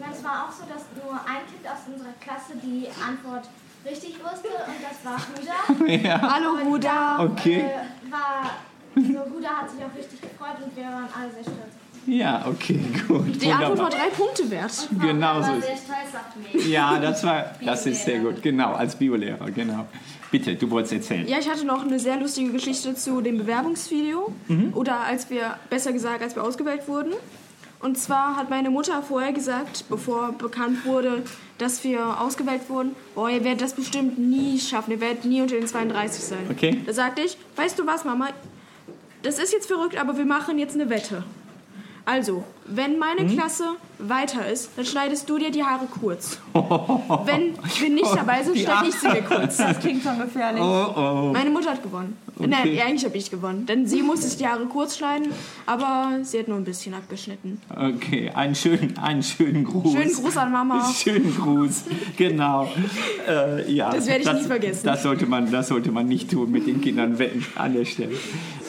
meine, es war auch so, dass nur ein Kind aus unserer Klasse die Antwort richtig wusste und das war Huda. Hallo Und Huda. da, Okay. Äh, war, so Huda hat sich auch richtig gefreut und wir waren alle sehr stolz. Ja, okay, gut. Die Antwort war drei Punkte wert. Genau so sehr stolz auf mich. Ja, das war, das ist sehr gut. Genau, als Biolehrer, genau. Bitte, du wolltest erzählen. Ja, ich hatte noch eine sehr lustige Geschichte zu dem Bewerbungsvideo. Oder als wir, besser gesagt, als wir ausgewählt wurden. Und zwar hat meine Mutter vorher gesagt, bevor bekannt wurde, dass wir ausgewählt wurden, boah, ihr werdet das bestimmt nie schaffen, ihr werdet nie unter den 32 sein. Okay. Da sagte ich, weißt du was, Mama, das ist jetzt verrückt, aber wir machen jetzt eine Wette. Also, wenn meine Hm? Klasse weiter ist, dann schneidest du dir die Haare kurz. Wenn wir nicht dabei sind, schneide ich sie mir kurz. Das klingt schon gefährlich. Oh, oh. Meine Mutter hat gewonnen. Nein, ja, eigentlich habe ich gewonnen. Denn sie musste sich die Haare kurz schneiden, aber sie hat nur ein bisschen abgeschnitten. Okay, einen schönen, einen schönen Gruß. Schönen Gruß an Mama. Schönen Gruß, genau. Äh, ja, Das werde ich nie vergessen. Das sollte, man, das sollte man nicht tun, mit den Kindern wetten an der Stelle.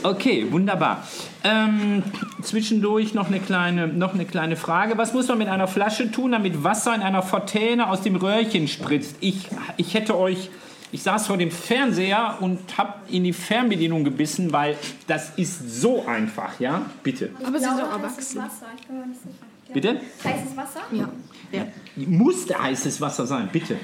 Okay, wunderbar. Ähm, zwischendurch noch eine, kleine, noch eine kleine Frage. Was muss man mit einer Flasche tun, damit Wasser in einer Fontäne aus dem Röhrchen spritzt? Ich, ich hätte euch... Ich saß vor dem Fernseher und habe in die Fernbedienung gebissen, weil das ist so einfach, ja? Bitte. Aber sie sind doch Heißes erwachsen. Wasser, ich bin mir nicht sicher. Ja. Bitte? Heißes Wasser? Ja. Muss da heißes Wasser sein, bitte.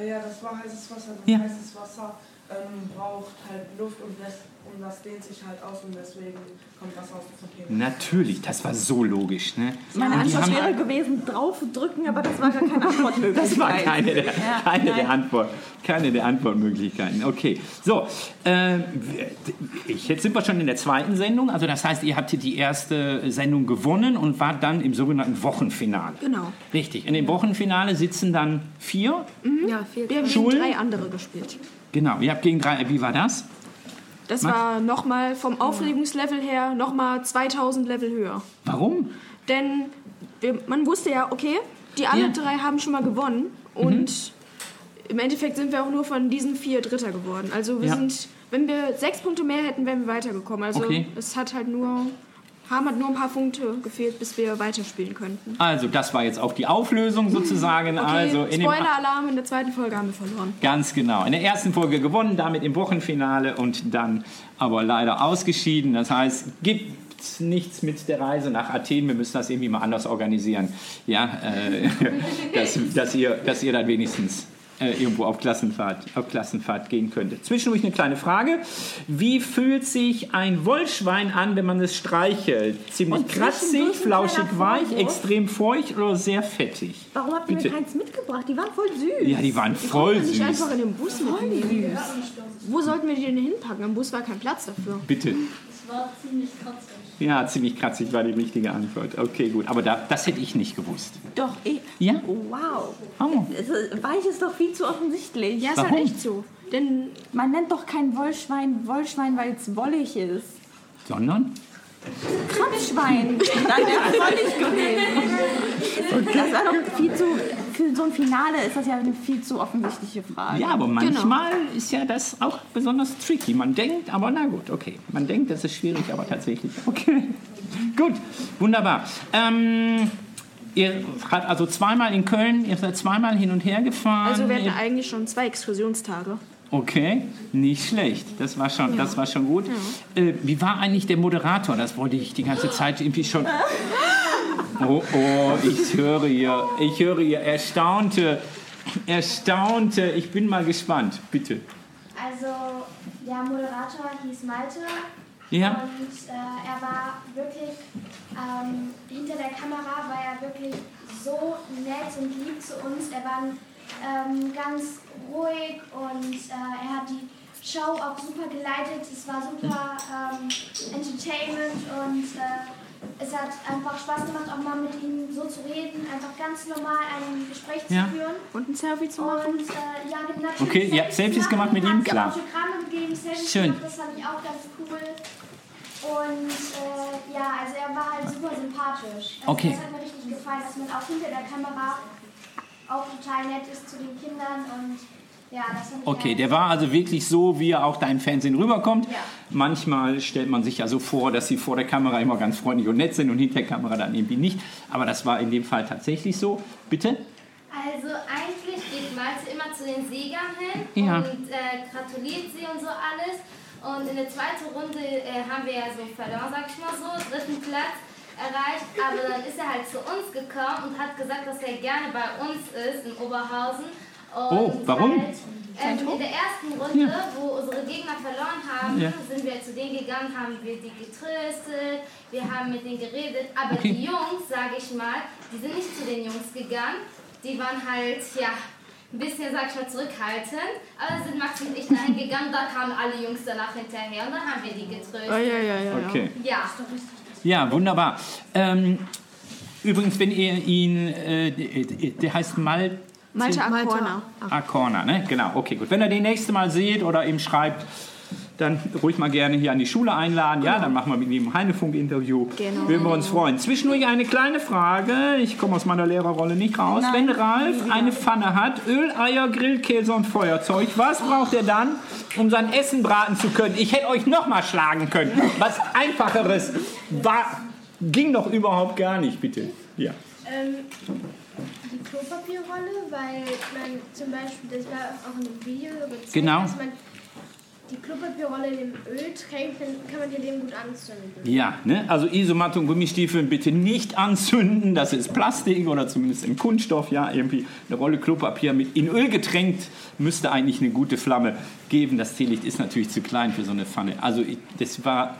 Äh, ja, das war heißes Wasser. Das Ja. heißes Wasser ähm, braucht halt Luft und das, und das dehnt sich halt aus und deswegen kommt Wasser aus der Fontäne. Natürlich, das war so logisch. Ne? Meine Und die Antwort wäre gewesen, draufdrücken, aber das war gar keine Antwortmöglichkeit. Das war keine der, Ja, keine der. Antwort, keine der Antwortmöglichkeiten. Okay, so. Äh, ich, jetzt sind wir schon in der zweiten Sendung. Also das heißt, ihr habt die erste Sendung gewonnen und wart dann im sogenannten Wochenfinale. Genau. Richtig. In dem Wochenfinale sitzen dann vier. Ja, viel Wir haben Schulen? gegen drei andere gespielt. Genau, ihr habt gegen drei. Wie war das? Das Max? war nochmal vom Aufregungslevel her nochmal 2000 Level höher. Warum? Denn wir, man wusste ja, okay, die alle Ja. drei haben schon mal gewonnen. Und im Endeffekt sind wir auch nur von diesen vier Dritter geworden. Also wir Ja. sind, wenn wir sechs Punkte mehr hätten, wären wir weitergekommen. Also Okay. es hat halt nur, haben halt nur ein paar Punkte gefehlt, bis wir weiterspielen könnten. Also das war jetzt auch die Auflösung sozusagen. Okay, also in Spoiler-Alarm, in der zweiten Folge haben wir verloren. Ganz genau. In der ersten Folge gewonnen, damit im Wochenfinale und dann aber leider ausgeschieden. Das heißt, gibt nichts mit der Reise nach Athen. Wir müssen das irgendwie mal anders organisieren. Ja, äh, dass, dass, ihr, dass ihr dann wenigstens äh, irgendwo auf Klassenfahrt, auf Klassenfahrt gehen könntet. Zwischendurch eine kleine Frage. Wie fühlt sich ein Wollschwein an, wenn man es streichelt? Ziemlich Und kratzig, flauschig weich, extrem feucht oder sehr fettig? Warum habt ihr Bitte. mir keins mitgebracht? Die waren voll süß. Ja, die waren voll Nicht süß. einfach in den Bus mitnehmen. Wo sollten wir die denn hinpacken? Am Bus war kein Platz dafür. Bitte. Es war ziemlich kratzig. Ja, ziemlich kratzig war die richtige Antwort. Okay, gut. Aber da, das hätte ich nicht gewusst. Doch, ich. Ja? Wow. Oh. Es ist- Weich ist doch viel zu offensichtlich. Ja, ist Warum? halt echt so. Denn Man nennt doch kein Wollschwein Wollschwein, weil es wollig ist. Sondern? Kratzschwein. Dann wäre es wollig gewesen. Das war doch viel zu. Für so ein Finale ist das ja eine viel zu offensichtliche Frage. Ja, aber manchmal ist ja das auch besonders tricky. Man denkt, aber na gut, okay. Man denkt, das ist schwierig, aber tatsächlich. Okay. gut, wunderbar. Ähm, ihr habt also zweimal in Köln, ihr seid zweimal hin und her gefahren. also wir hatten eigentlich schon zwei Exkursionstage. Okay, nicht schlecht. Das war schon, das war schon gut. Äh, wie war eigentlich der Moderator? Das wollte ich die ganze Zeit irgendwie schon. Oh, oh, ich höre hier, ich höre hier erstaunte, erstaunte. Ich bin mal gespannt. Bitte. Also, der Moderator hieß Malte. Ja. Und äh, er war wirklich, ähm, hinter der Kamera war er wirklich so nett und lieb zu uns. Er war ähm, ganz ruhig und äh, er hat die Show auch super geleitet. Es war super ähm, Entertainment und äh, es hat einfach Spaß gemacht, auch mal mit ihm so zu reden, einfach ganz normal ein Gespräch Ja. zu führen. Und ein Selfie zu machen. Und äh, ja, natürlich Okay, ihr habt Selfies gemacht mit ihm, klar. Gegeben, Schön. gemacht, das fand ich auch ganz cool. Und äh, ja, also er war halt super sympathisch. Also Okay. Das hat mir richtig gefallen, dass man auch hinter der Kamera auch total nett ist zu den Kindern und ja, das ich Okay, der war also wirklich so, wie er auch da im Fernsehen rüberkommt. Ja. Manchmal stellt man sich ja so vor, dass sie vor der Kamera immer ganz freundlich und nett sind und hinter der Kamera dann irgendwie nicht. Aber das war in dem Fall tatsächlich so. Bitte? Also eigentlich geht Malte immer zu den Siegern hin Ja. und äh, gratuliert sie und so alles. Und in der zweiten Runde äh, haben wir ja so verloren, sag ich mal so, dritten Platz. Erreicht, aber dann ist er halt zu uns gekommen und hat gesagt, dass er gerne bei uns ist in Oberhausen. Und Oh, warum? Halt, ähm, in der ersten Runde, wo unsere Gegner verloren haben, Ja. sind wir zu denen gegangen, haben wir die getröstet, wir haben mit denen geredet. Aber Okay. die Jungs, sage ich mal, die sind nicht zu den Jungs gegangen. Die waren halt, ja, ein bisschen, sag ich mal, zurückhaltend. Aber dann sind Max und ich dahin gegangen, da kamen alle Jungs danach hinterher und dann haben wir die getröstet. Ah, ja, ja, ja. ja. Okay. Ja. Ja, wunderbar. Ähm, übrigens, wenn ihr ihn, äh, der heißt Mal Malte. Acorna. Acorna, ne? Genau, okay, gut. Wenn ihr den nächste Mal seht oder ihm schreibt, dann ruhig mal gerne hier an die Schule einladen. Ja, dann machen wir mit ihm ein Heinefunk-Interview. Genau. Würden wir uns freuen. Zwischendurch eine kleine Frage. Ich komme aus meiner Lehrerrolle nicht raus. Nein, Wenn Ralf eine Pfanne hat, Öl, Eier, Grillkäse und Feuerzeug, was braucht er dann, um sein Essen braten zu können? Ich hätte euch noch mal schlagen können. Was Einfacheres war, ging doch überhaupt gar nicht, bitte. Ja. Ähm, die Klopapierrolle, weil man zum Beispiel, das war auch in dem Video gezeigt, Genau. dass man die Klopapierrolle in dem Öl tränkt, dann kann man die Leben gut anzünden. Ja, ne? also Isomatte und Gummistiefeln bitte nicht anzünden. Das ist Plastik oder zumindest in Kunststoff. Ja, irgendwie eine Rolle Klopapier mit in Öl getränkt müsste eigentlich eine gute Flamme geben. Das Teelicht ist natürlich zu klein für so eine Pfanne. Also ich, das war.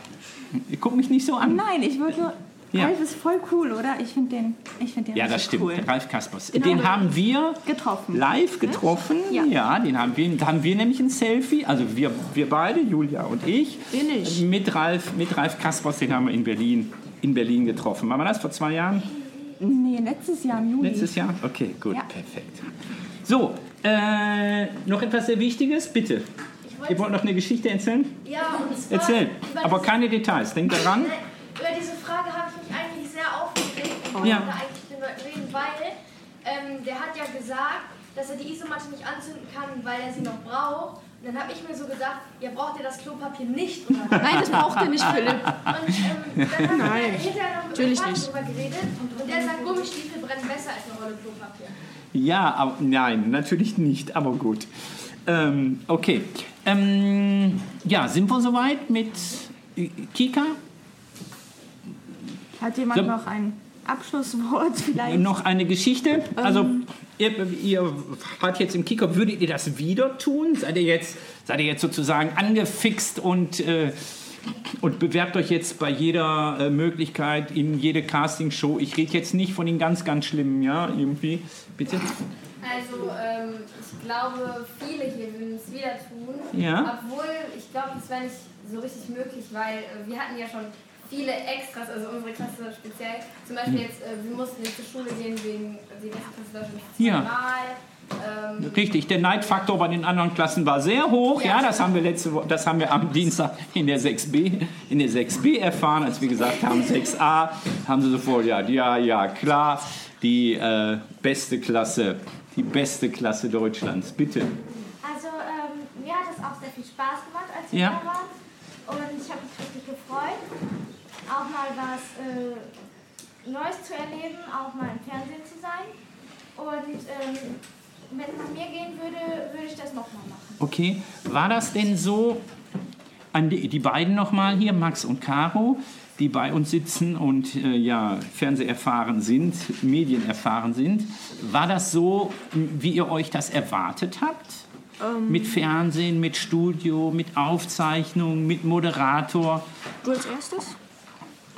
Guck mich nicht so an. Nein, ich wollte nur. Ja. Ralf ist voll cool, oder? Ich finde den, ich find den Ja, das richtig stimmt. cool. Ralf Kaspers. Den haben wir Getroffen. live getroffen. Ja. Ja, den haben wir. Da haben wir nämlich ein Selfie. Also wir, wir beide, Julia und ich. Wir nicht. Mit Ralf, mit Ralf Kaspers, den haben wir in Berlin, in Berlin getroffen. Wann war das? Vor zwei Jahren? Nee, letztes Jahr im Juli. Letztes Jahr? Okay, gut, Ja. perfekt. So, äh, noch etwas sehr Wichtiges, bitte. Ihr wollt noch eine Geschichte erzählen? Ja, und zwar Erzähl, über aber keine Details. Denkt daran. Über diese Frage habe ich und Ja. wollte eigentlich Leuten reden, weil ähm, der hat ja gesagt, dass er die Isomatte nicht anzünden kann, weil er sie noch braucht. Und dann habe ich mir so gedacht, ja, braucht ihr das Klopapier nicht? Oder? Nein, das braucht er nicht, Philipp. Und ähm, dann haben Nein, wir hinterher noch mit natürlich nicht. drüber geredet und der sagt, Gummistiefel brennen besser als eine Rolle Klopapier. Ja, aber nein, natürlich nicht, aber gut. Ähm, okay. Ähm, ja, sind wir soweit mit Kika? Hat jemand So. noch ein Abschlusswort vielleicht? Noch eine Geschichte? Also, ihr, ihr wart jetzt im Kika, würdet ihr das wieder tun? Seid ihr jetzt, seid ihr jetzt sozusagen angefixt und, äh, und bewerbt euch jetzt bei jeder äh, Möglichkeit in jede Castingshow? Ich rede jetzt nicht von den ganz, ganz schlimmen, ja, irgendwie. Bitte? Also, ähm, ich glaube, viele hier würden es wieder tun. Ja. Obwohl, ich glaube, das wäre nicht so richtig möglich, weil äh, wir hatten ja schon viele Extras, also unsere Klasse speziell. Zum. Beispiel jetzt, äh, wir mussten nicht zur Schule gehen wegen die ganze Klasse Deutschland Ja. Ähm, Richtig, der Neidfaktor bei den anderen Klassen war sehr hoch. Ja, Ja. das haben wir letzte Woche, das haben wir am Dienstag in der 6b, in der 6b erfahren, als wir gesagt haben 6a, haben sie sofort ja, ja, ja, klar, die äh, beste Klasse, die beste Klasse Deutschlands. Bitte. Also ähm, mir hat es auch sehr viel Spaß gemacht, als wir Ja. da waren. Und ich habe mich richtig gefreut, auch mal was äh, Neues zu erleben, auch mal im Fernsehen zu sein. Und ähm, wenn es nach mir gehen würde, würde ich das nochmal machen. Okay, war das denn so, an die, die beiden nochmal hier, Max und Caro, die bei uns sitzen und äh, ja, Fernseherfahren sind, Medienerfahren sind, war das so, wie ihr euch das erwartet habt? mit Fernsehen, mit Studio, mit Aufzeichnung, mit Moderator. Du als erstes?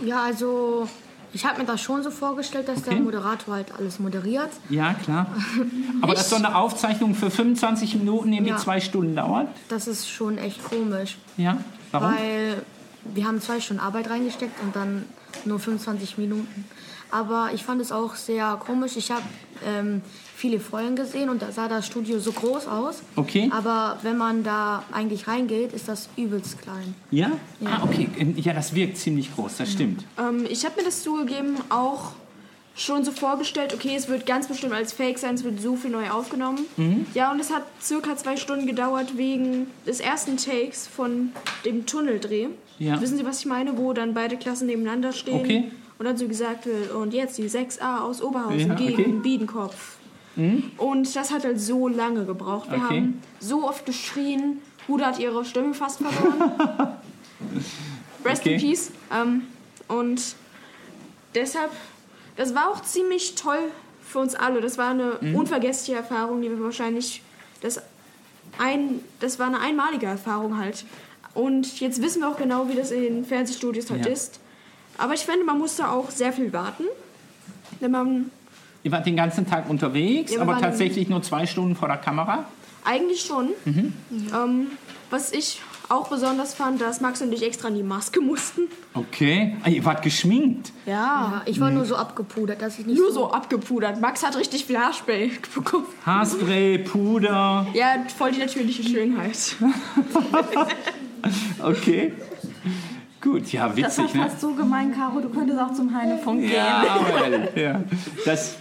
Ja, also ich habe mir das schon so vorgestellt, dass Okay. der Moderator halt alles moderiert. Ja, klar. Aber dass so eine Aufzeichnung für 25 Minuten irgendwie Ja. zwei Stunden dauert? Das ist schon echt komisch. Ja. Warum? Weil wir haben zwei Stunden Arbeit reingesteckt und dann nur 25 Minuten. Aber ich fand es auch sehr komisch. Ich habe ähm, viele Folgen gesehen und da sah das Studio so groß aus. Okay. Aber wenn man da eigentlich reingeht, ist das übelst klein. Ja? Ah, okay. Ja, das wirkt ziemlich groß, das stimmt. Ähm, ich habe mir das zugegeben auch schon so vorgestellt, okay, es wird ganz bestimmt als Fake sein, es wird so viel neu aufgenommen. Mhm. Ja, und es hat circa zwei Stunden gedauert wegen des ersten Takes von dem Tunneldreh. Ja. Wissen Sie, was ich meine? Wo dann beide Klassen nebeneinander stehen Okay. und dann so gesagt wird, und jetzt die 6a aus Oberhausen Ja, gegen okay. Mhm. Und das hat halt so lange gebraucht. Wir Okay. haben so oft geschrien, Huda hat ihre Stimme fast verloren. Rest Okay. in Peace. Ähm, und deshalb, das war auch ziemlich toll für uns alle. Das war eine Mhm. unvergessliche Erfahrung, die wir wahrscheinlich, das, ein, das war eine einmalige Erfahrung halt. Und jetzt wissen wir auch genau, wie das in den Fernsehstudios halt Ja. ist. Aber ich finde, man musste auch sehr viel warten. Wenn man Ihr wart den ganzen Tag unterwegs, Ja, aber tatsächlich nur zwei Stunden vor der Kamera. eigentlich schon. Mhm. Ähm, was ich auch besonders fand, dass Max und ich extra in die Maske mussten. Okay. Ah, ihr wart geschminkt. Ja. Ja, ich war Mhm. nur so abgepudert, dass ich nicht Nur so abgepudert. Max hat richtig viel Haarspray bekommen. Haarspray, Puder. Ja, voll die natürliche Schönheit. Okay. Gut, ja, Das war witzig, ne? fast so gemein, Caro. Du könntest auch zum Heinefunk gehen. Ja, aber, ja. Das,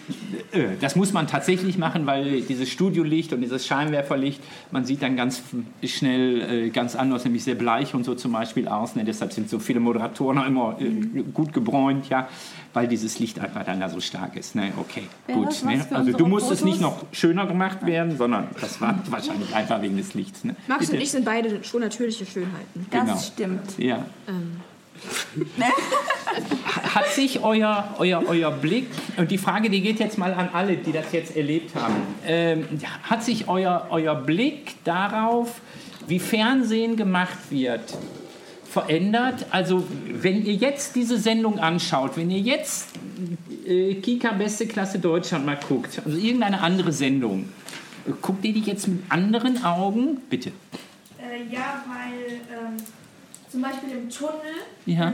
äh, das muss man tatsächlich machen, weil dieses Studiolicht und dieses Scheinwerferlicht, man sieht dann ganz schnell äh, ganz anders, nämlich sehr bleich und so zum Beispiel aus. Ne? Deshalb sind so viele Moderatoren auch immer äh, gut gebräunt, ja, weil dieses Licht einfach dann da so stark ist. Ne? Okay, Wäre gut. Ne? Also du musstest Fotos? nicht noch schöner gemacht werden, sondern das war wahrscheinlich einfach wegen des Lichts. Ne? Max Bitte. und ich sind beide schon natürliche Schönheiten. Das Genau. stimmt. Ja. Hat sich euer, euer, euer Blick, und die Frage, die geht jetzt mal an alle, die das jetzt erlebt haben, ähm, hat sich euer, euer Blick darauf, wie Fernsehen gemacht wird, verändert? Also wenn ihr jetzt diese Sendung anschaut, wenn ihr jetzt äh, Kika Beste Klasse Deutschland mal guckt, also irgendeine andere Sendung, guckt ihr die jetzt mit anderen Augen? Bitte. Äh, ja, weil ähm, zum Beispiel im Tunnel, Ja.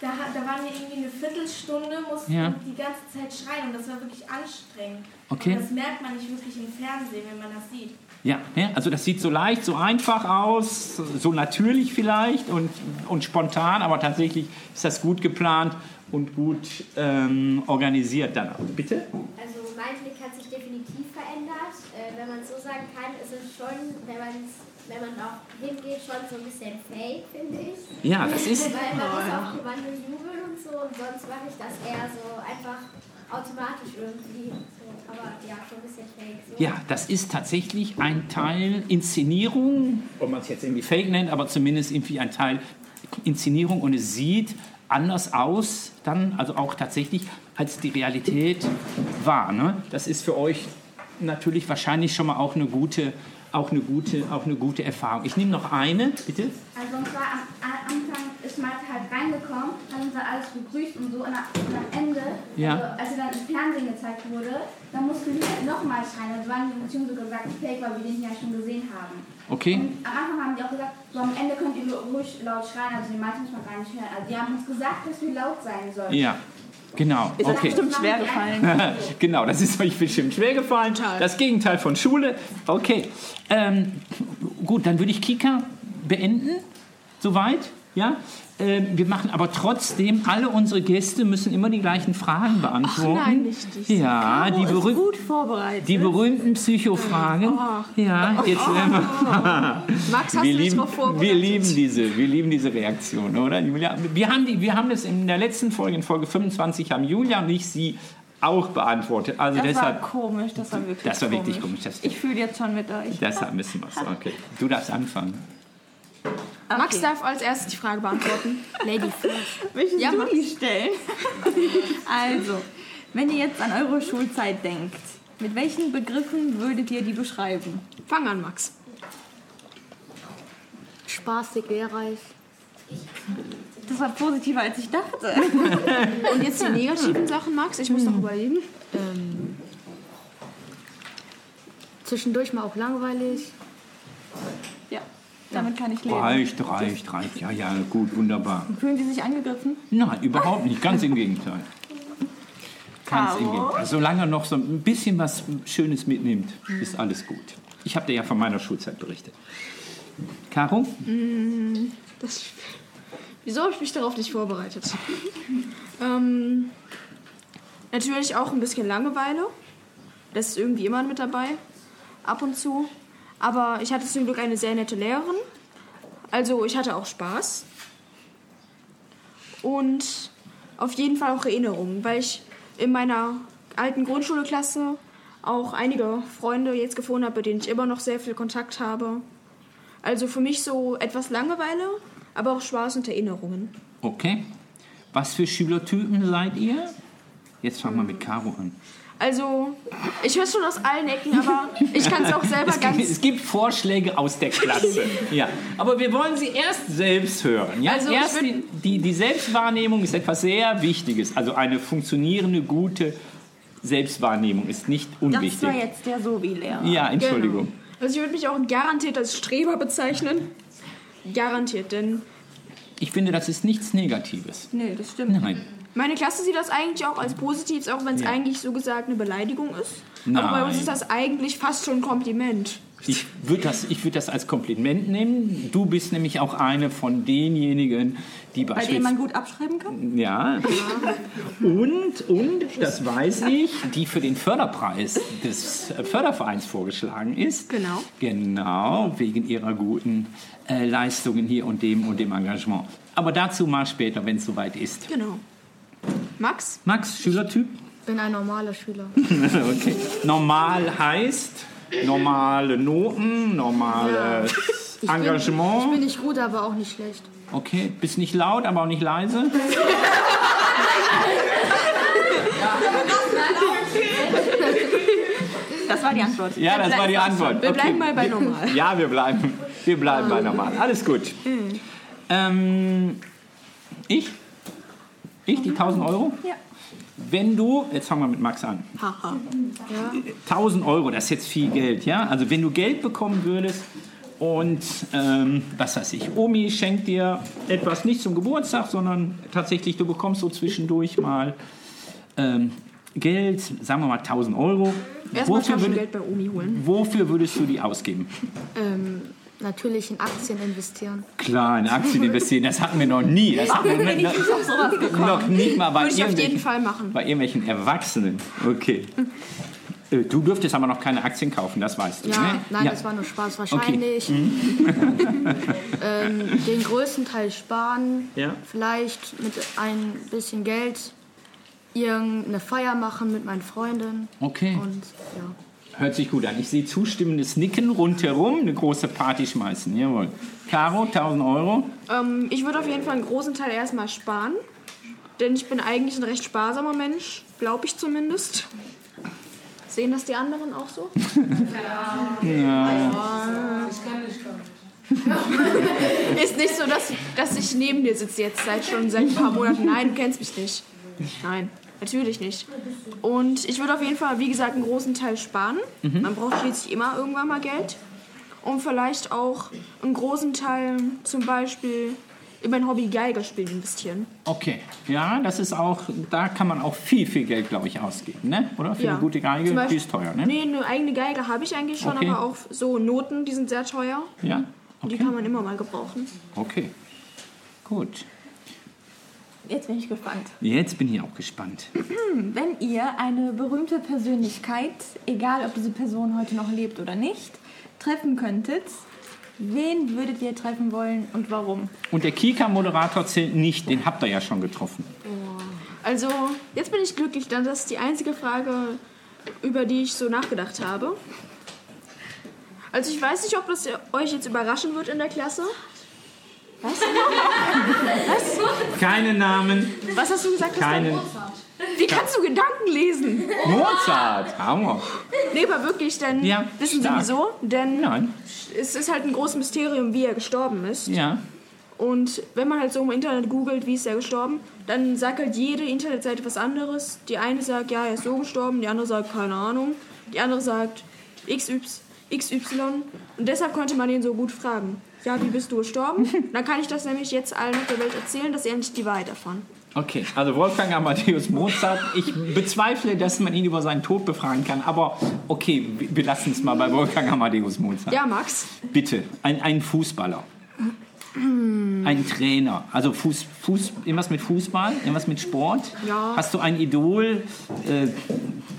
da, ha- da waren wir irgendwie eine Viertelstunde, mussten Ja. die ganze Zeit schreien und das war wirklich anstrengend. Okay. Und das merkt man nicht wirklich im Fernsehen, wenn man das sieht. Ja, ne? also das sieht so leicht, so einfach aus, so natürlich vielleicht und, und spontan, aber tatsächlich ist das gut geplant und gut ähm, organisiert dann. auch. Bitte? Also mein Blick hat sich definitiv verändert. Äh, wenn man es so sagen kann, ist es schon, wenn man wenn man auch hingeht, schon so ein bisschen fake, finde ich. Ja, das ist- Weil man ja. auch jemanden jubeln und so und sonst mache ich das eher so einfach automatisch irgendwie. So. Aber ja, schon ein bisschen fake. So. Ja, das ist tatsächlich ein Teil Inszenierung, ob man es jetzt irgendwie Fake nennt, aber zumindest irgendwie ein Teil Inszenierung und es sieht anders aus dann, also auch tatsächlich, als die Realität war. Ne? Das ist für euch natürlich wahrscheinlich schon mal auch eine gute, auch eine gute, auch eine gute Erfahrung. Ich nehme noch eine, bitte. Also und zwar am, Anfang ist Malte halt reingekommen, hat uns da alles begrüßt und so und am, Ende, Ja. also, als er dann im Fernsehen gezeigt wurde, dann mussten wir halt nochmal schreien. Also waren die Emotionen so gesagt fake, weil wir den ja schon gesehen haben. Okay. Und am Anfang haben die auch gesagt, so am Ende könnt ihr ruhig laut schreien, also die Malte muss man gar nicht hören. Also die haben uns gesagt, dass wir laut sein sollen. Ja, genau. Ist euch okay. bestimmt schwer gefallen. genau, das ist euch bestimmt schwer gefallen. Das Gegenteil von Schule. Okay. Ähm, gut, dann würde ich Kika beenden. Soweit? Ja? Ähm, wir machen aber trotzdem, alle unsere Gäste müssen immer die gleichen Fragen beantworten. nein, nicht die. Ja, Caro die, ist berüh gut vorbereitet. die berühmten Psychofragen. Ja, jetzt. Max, hast wir du dich lieben, drauf vorbereitet? wir lieben diese, wir lieben diese Reaktion, oder? Julia, wir haben die, wir haben das in der letzten Folge, in Folge 25, haben Julia und ich sie auch beantwortet. Also das deshalb, war komisch, das war wirklich das war wirklich komisch. Das, Ich fühle jetzt schon mit euch. deshalb müssen wir es. Okay, du darfst anfangen. Max darf als erstes die Frage beantworten. Lady first. Möchtest Ja, du die stellen? also, wenn ihr jetzt an eure Schulzeit denkt, mit welchen Begriffen würdet ihr die beschreiben? Fang an, Max. Spaßig, lehrreich. Das war positiver, als ich dachte. Und jetzt die negativen Sachen, Max? Ich muss noch überlegen. Ähm, zwischendurch mal auch langweilig. Damit kann ich leben. Reicht, reicht, reicht. Ja, ja, gut, wunderbar. Fühlen Sie sich angegriffen? Nein, überhaupt nicht. Ganz im Gegenteil. Ganz im? Gegenteil. Solange er noch so ein bisschen was Schönes mitnimmt, ist alles gut. Ich habe dir ja von meiner Schulzeit berichtet. Caro? Mm, Das, wieso habe ich mich darauf nicht vorbereitet? ähm, natürlich auch ein bisschen Langeweile. Das ist irgendwie immer mit dabei. Ab und zu. Aber ich hatte zum Glück eine sehr nette Lehrerin. Also ich hatte auch Spaß. Und auf jeden Fall auch Erinnerungen, weil ich in meiner alten Grundschulklasse auch einige Freunde jetzt gefunden habe, mit denen ich immer noch sehr viel Kontakt habe. Also für mich so etwas Langeweile, aber auch Spaß und Erinnerungen. Okay. Was für Schülertypen seid ihr? Jetzt fangen wir mit Caro an. Also, ich höre schon aus allen Ecken, aber ich kann es auch selber Es gibt, ganz. es gibt Vorschläge aus der Klasse. ja. Aber wir wollen sie erst selbst hören. Ja? Also erst die, die, die Selbstwahrnehmung ist etwas sehr Wichtiges. Also eine funktionierende, gute Selbstwahrnehmung ist nicht Das unwichtig. war jetzt der Sobi-Lehrer. Ja, Entschuldigung. Also, ich würde mich auch garantiert als Streber bezeichnen. Garantiert, denn Ich finde, das ist nichts Negatives. Nee, das stimmt. Nein. Meine Klasse sieht das eigentlich auch als positiv, auch wenn es Ja. eigentlich so gesagt eine Beleidigung ist. Aber bei uns Nein. ist das eigentlich fast schon ein Kompliment. Ich würde das, ich würd das als Kompliment nehmen. Du bist nämlich auch eine von denjenigen, die Bei beispielsweise. man gut abschreiben kann? Ja. Und, und, das weiß ich, die für den Förderpreis des Fördervereins vorgeschlagen ist. Genau. Genau, wegen ihrer guten äh, Leistungen hier und dem und dem Engagement. Aber dazu mal später, wenn es soweit ist. Genau. Max? Max, Schülertyp? bin ein normaler Schüler. okay. Normal heißt normale Noten, normales Ich Engagement. Bin, ich bin nicht gut, aber auch nicht schlecht. Okay, bist nicht laut, aber auch nicht leise. Das war die Antwort. Ja, das war die Antwort. Wir Okay. bleiben mal bei normal. Ja, wir bleiben, wir bleiben bei normal. Alles gut. Ähm, ich? Ich, die 1000 Euro? Ja. Wenn du, jetzt fangen wir mit Max an. Haha. 1000 Euro, das ist jetzt viel Geld, ja? Also wenn du Geld bekommen würdest und, ähm, was weiß ich, Omi schenkt dir etwas nicht zum Geburtstag, sondern tatsächlich, du bekommst so zwischendurch mal ähm, Geld, sagen wir mal 1000 Euro. Erstmal Wofür, würde, Taschengeld bei Omi holen. wofür würdest du die ausgeben? Ähm, natürlich in Aktien investieren. Klar, in Aktien investieren, das hatten wir noch nie. Das hatten wir nicht auf sowas gekommen? noch nicht mal bei Würde ich auf jeden irgendwelchen, Fall machen. bei irgendwelchen Erwachsenen. Okay. Äh, Du dürftest aber noch keine Aktien kaufen, das weißt du. Ja, ne? nein, Ja. das war nur Spaß. Okay. Wahrscheinlich ähm, den größten Teil sparen. Ja. Vielleicht mit ein bisschen Geld irgendeine Feier machen mit meinen Freunden. Okay. Und ja. Hört sich gut an. Ich sehe zustimmendes Nicken rundherum, eine große Party schmeißen. Jawohl. Caro, 1000 Euro. Ähm, ich würde auf jeden Fall einen großen Teil erstmal sparen. Denn ich bin eigentlich ein recht sparsamer Mensch, glaube ich zumindest. Sehen das die anderen auch so? Ist nicht so, dass, dass ich neben dir sitze jetzt seit schon seit ein paar Monaten. Nein, du kennst mich nicht. Nein, natürlich nicht. Und ich würde auf jeden Fall, wie gesagt, einen großen Teil sparen. Man braucht schließlich immer irgendwann mal Geld. Und vielleicht auch einen großen Teil zum Beispiel in mein Hobby Geigerspielen investieren. Okay. Ja, das ist auch, da kann man auch viel, viel Geld, glaube ich, ausgeben, ne? Oder? Für eine gute Geige, Zum die Beispiel- ist teuer, ne? Nee, eine eigene Geige habe ich eigentlich schon, Okay. aber auch so Noten, die sind sehr teuer. Ja? Und Die Okay. kann man immer mal gebrauchen. Okay. Gut. Jetzt bin ich gespannt. Jetzt bin ich auch gespannt. Wenn ihr eine berühmte Persönlichkeit, egal ob diese Person heute noch lebt oder nicht, treffen könntet, wen würdet ihr treffen wollen und warum? Und der Kika-Moderator zählt nicht, den habt ihr ja schon getroffen. Also, jetzt bin ich glücklich, denn das ist die einzige Frage, über die ich so nachgedacht habe. Also, ich weiß nicht, ob das euch jetzt überraschen wird in der Klasse. Was? Was? Keine Namen. Was hast du gesagt? Keine. Wie kannst du Gedanken lesen? Mozart. Hammer. Nee, aber wirklich, denn Ja, wissen stark. Sie wieso? Denn Nein. es ist halt ein großes Mysterium, wie er gestorben ist. Ja. Und wenn man halt so im Internet googelt, wie ist er gestorben, dann sagt halt jede Internetseite was anderes. Die eine sagt, ja, er ist so gestorben, die andere sagt, keine Ahnung. Die andere sagt, XY. XY. Und deshalb konnte man ihn so gut fragen. Ja, wie bist du gestorben? Dann kann ich das nämlich jetzt allen auf der Welt erzählen, dass sie endlich die Wahrheit erfahren. Okay, also Wolfgang Amadeus Mozart. Ich bezweifle, dass man ihn über seinen Tod befragen kann, aber okay, wir lassen es mal bei Wolfgang Amadeus Mozart. Ja, Max? Bitte, ein, ein Fußballer. Ein Trainer. Also Fuß, Fuß, irgendwas mit Fußball, irgendwas mit Sport. Ja. Hast du ein Idol? Äh,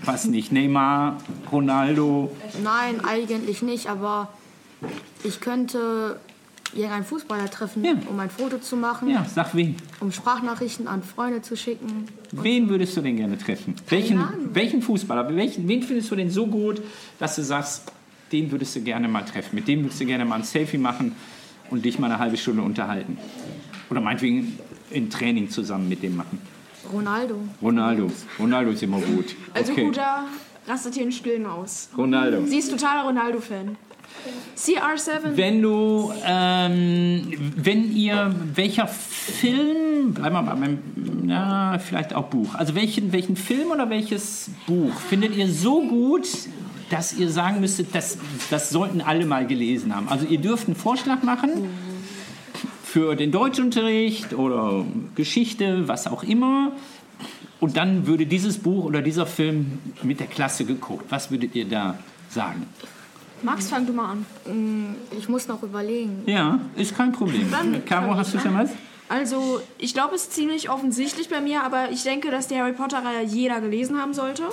was nicht, Neymar, Ronaldo. Nein, eigentlich nicht, aber ich könnte irgendeinen Fußballer treffen, Ja. um ein Foto zu machen, Ja, sag wen. um Sprachnachrichten an Freunde zu schicken. Wen würdest du denn gerne treffen? Welchen, Ahnung. welchen Fußballer? Welchen, wen findest du denn so gut, dass du sagst, den würdest du gerne mal treffen? Mit dem würdest du gerne mal ein Selfie machen und dich mal eine halbe Stunde unterhalten? Oder meinetwegen ein Training zusammen mit dem machen? Ronaldo. Ronaldo. Ronaldo ist immer gut. Also okay. Huda rastet hier in Stillen aus. Ronaldo. Sie ist totaler Ronaldo-Fan. CR7. Wenn du, ähm, wenn ihr, welcher Film, bleiben wir mal beim, na, vielleicht auch Buch, also welchen, welchen Film oder welches Buch findet ihr so gut, dass ihr sagen müsstet, das, das sollten alle mal gelesen haben? Also ihr dürft einen Vorschlag machen für den Deutschunterricht oder Geschichte, was auch immer. Und dann würde dieses Buch oder dieser Film mit der Klasse geguckt. Was würdet ihr da sagen? Max, fang du mal an. Mm, Ich muss noch überlegen. Ja, ist kein Problem. Dann Caro, hast du schon was? Also, ich glaube, es ist ziemlich offensichtlich bei mir, aber ich denke, dass die Harry Potter-Reihe jeder gelesen haben sollte.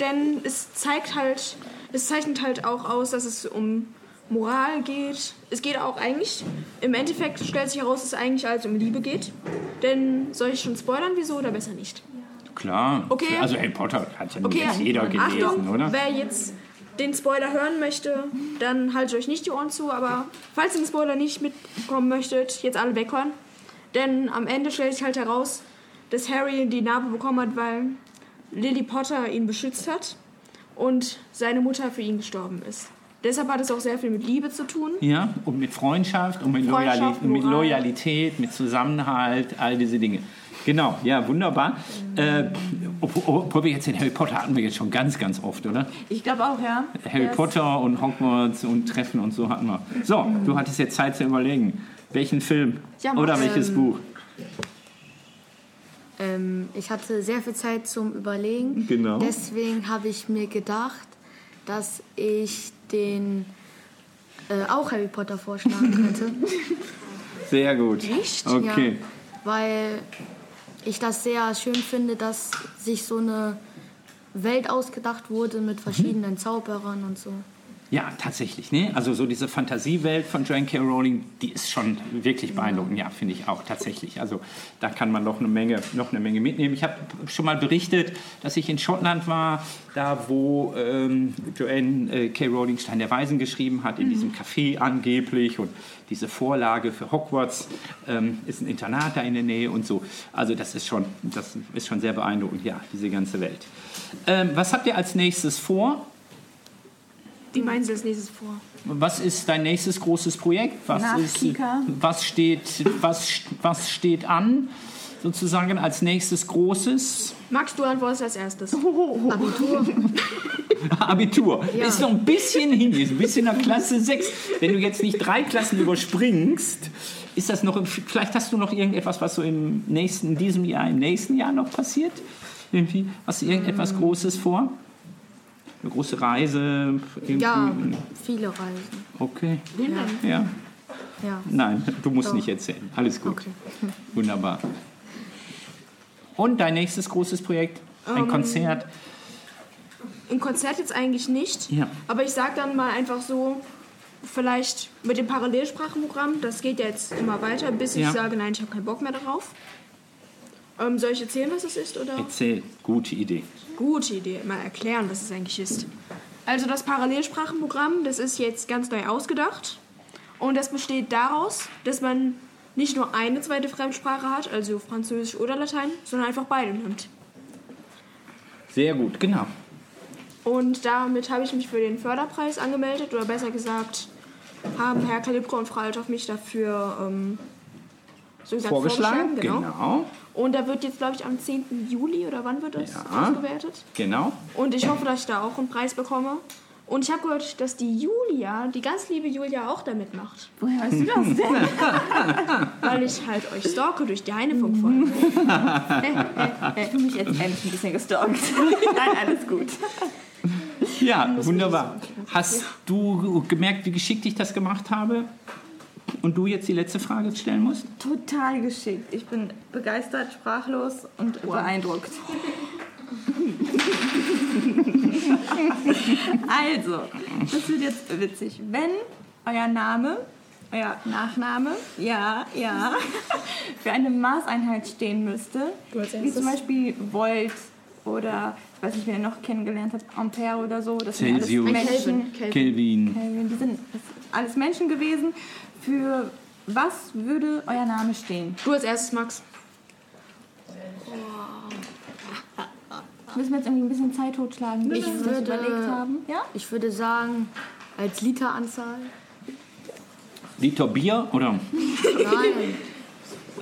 Denn es zeigt halt, es zeichnet halt auch aus, dass es um Moral geht. Es geht auch eigentlich, im Endeffekt stellt sich heraus, dass es eigentlich alles um Liebe geht. Denn soll ich schon spoilern, wieso oder besser nicht? Klar. Okay. Also Harry Potter hat ja nun Okay, jetzt jeder gelesen, Achtung, oder? wer jetzt den Spoiler hören möchte, dann haltet euch nicht die Ohren zu, aber falls ihr den Spoiler nicht mitbekommen möchtet, jetzt alle weghören. Denn am Ende stellt sich halt heraus, dass Harry die Narbe bekommen hat, weil Lily Potter ihn beschützt hat und seine Mutter für ihn gestorben ist. Deshalb hat es auch sehr viel mit Liebe zu tun. Ja, und mit Freundschaft und mit, Freundschaft, Loyalität, mit. Loyalität, mit Zusammenhalt, all diese Dinge. Genau, ja, wunderbar. Äh, obwohl wir jetzt den Harry Potter hatten wir jetzt schon ganz, ganz oft, oder? Ich glaube auch, ja. Harry ist- Potter und Hogwarts und Treffen und so hatten wir. So, du hattest jetzt Zeit zu überlegen. Welchen Film Ja, oder Max. welches Ähm, Buch? Ähm, ich hatte sehr viel Zeit zum Überlegen. Genau. Deswegen habe ich mir gedacht, dass ich den äh, auch Harry Potter vorschlagen könnte. Sehr gut. Okay. Ja, weil ich das sehr schön finde, dass sich so eine Welt ausgedacht wurde mit verschiedenen Zauberern und so. Ja, tatsächlich. Ne? Also so diese Fantasiewelt von Joanne K. Rowling, die ist schon wirklich beeindruckend. Ja, finde ich auch tatsächlich. Also da kann man noch eine Menge, noch eine Menge mitnehmen. Ich habe schon mal berichtet, dass ich in Schottland war, da wo ähm, Joanne äh, K. Rowling Stein der Weisen geschrieben hat, in diesem Café angeblich und diese Vorlage für Hogwarts ähm, ist ein Internat da in der Nähe und so. Also das ist schon, das ist schon sehr beeindruckend, ja, diese ganze Welt. Ähm, was habt ihr als nächstes vor? Wie meinen Sie als nächstes vor? Was ist dein nächstes großes Projekt? Was, Nach ist, Kika. was, steht, was, was steht an, sozusagen als nächstes großes? Max, du antwortest als erstes. Abitur. Abitur. Ja. Ist noch ein bisschen hin, ist ein bisschen nach Klasse 6. Wenn du jetzt nicht drei Klassen überspringst, ist das noch, vielleicht hast du noch irgendetwas, was so im nächsten, in diesem Jahr, im nächsten Jahr noch passiert? Irgendwie, hast du irgendetwas Mm. Großes vor? Eine große Reise? Irgendwie? Ja, viele Reisen. Okay. Ja. Ja. ja. Nein, du musst Doch. nicht erzählen. Alles gut. Okay. Wunderbar. Und dein nächstes großes Projekt? Ein Ähm, Konzert? Ein Konzert jetzt eigentlich nicht. Ja. Aber ich sag dann mal einfach so, vielleicht mit dem Parallelsprachenprogramm, das geht ja jetzt immer weiter, bis Ja. ich sage, nein, ich habe keinen Bock mehr darauf. Ähm, soll ich erzählen, was es ist? Oder? Erzähl. Gute Idee. Gute Idee, mal erklären, was es eigentlich ist. Also das Parallelsprachenprogramm, das ist jetzt ganz neu ausgedacht. Und das besteht daraus, dass man nicht nur eine zweite Fremdsprache hat, also Französisch oder Latein, sondern einfach beide nimmt. Sehr gut, genau. Und damit habe ich mich für den Förderpreis angemeldet, oder besser gesagt, haben Herr Kalibro und Frau Althoff mich dafür ähm, so gesagt, Vorgeschlagen, genau. genau. Und da wird jetzt, glaube ich, am 10. Juli oder wann wird das Ja. ausgewertet? Genau. Und ich hoffe, dass ich da auch einen Preis bekomme. Und ich habe gehört, dass die Julia, die ganz liebe Julia, auch da mitmacht. Woher weißt du das denn? Weil ich halt euch stalke durch die Heinefunk-Folge. ich fühle mich jetzt endlich ein bisschen gestalkt. Nein, alles gut. Ja, wunderbar. Hast du gemerkt, wie geschickt ich das gemacht habe? Und du jetzt die letzte Frage stellen musst? Total geschickt. Ich bin begeistert, sprachlos und beeindruckt. also, das wird jetzt witzig. Wenn euer Name, euer Nachname, ja, ja, für eine Maßeinheit stehen müsste, wie zum Beispiel Volt oder ich weiß nicht, wer ihr noch kennengelernt habt, Ampere oder so, das sind alles Celsius, Menschen. Kelvin. Kelvin, die sind alles Menschen gewesen. Für was würde euer Name stehen? Du als erstes, Max. Müssen wir jetzt irgendwie ein bisschen Zeit totschlagen, bis Ich wir uns würde, überlegt haben? Ja? ich würde sagen, als Literanzahl. Liter Bier oder? Nein.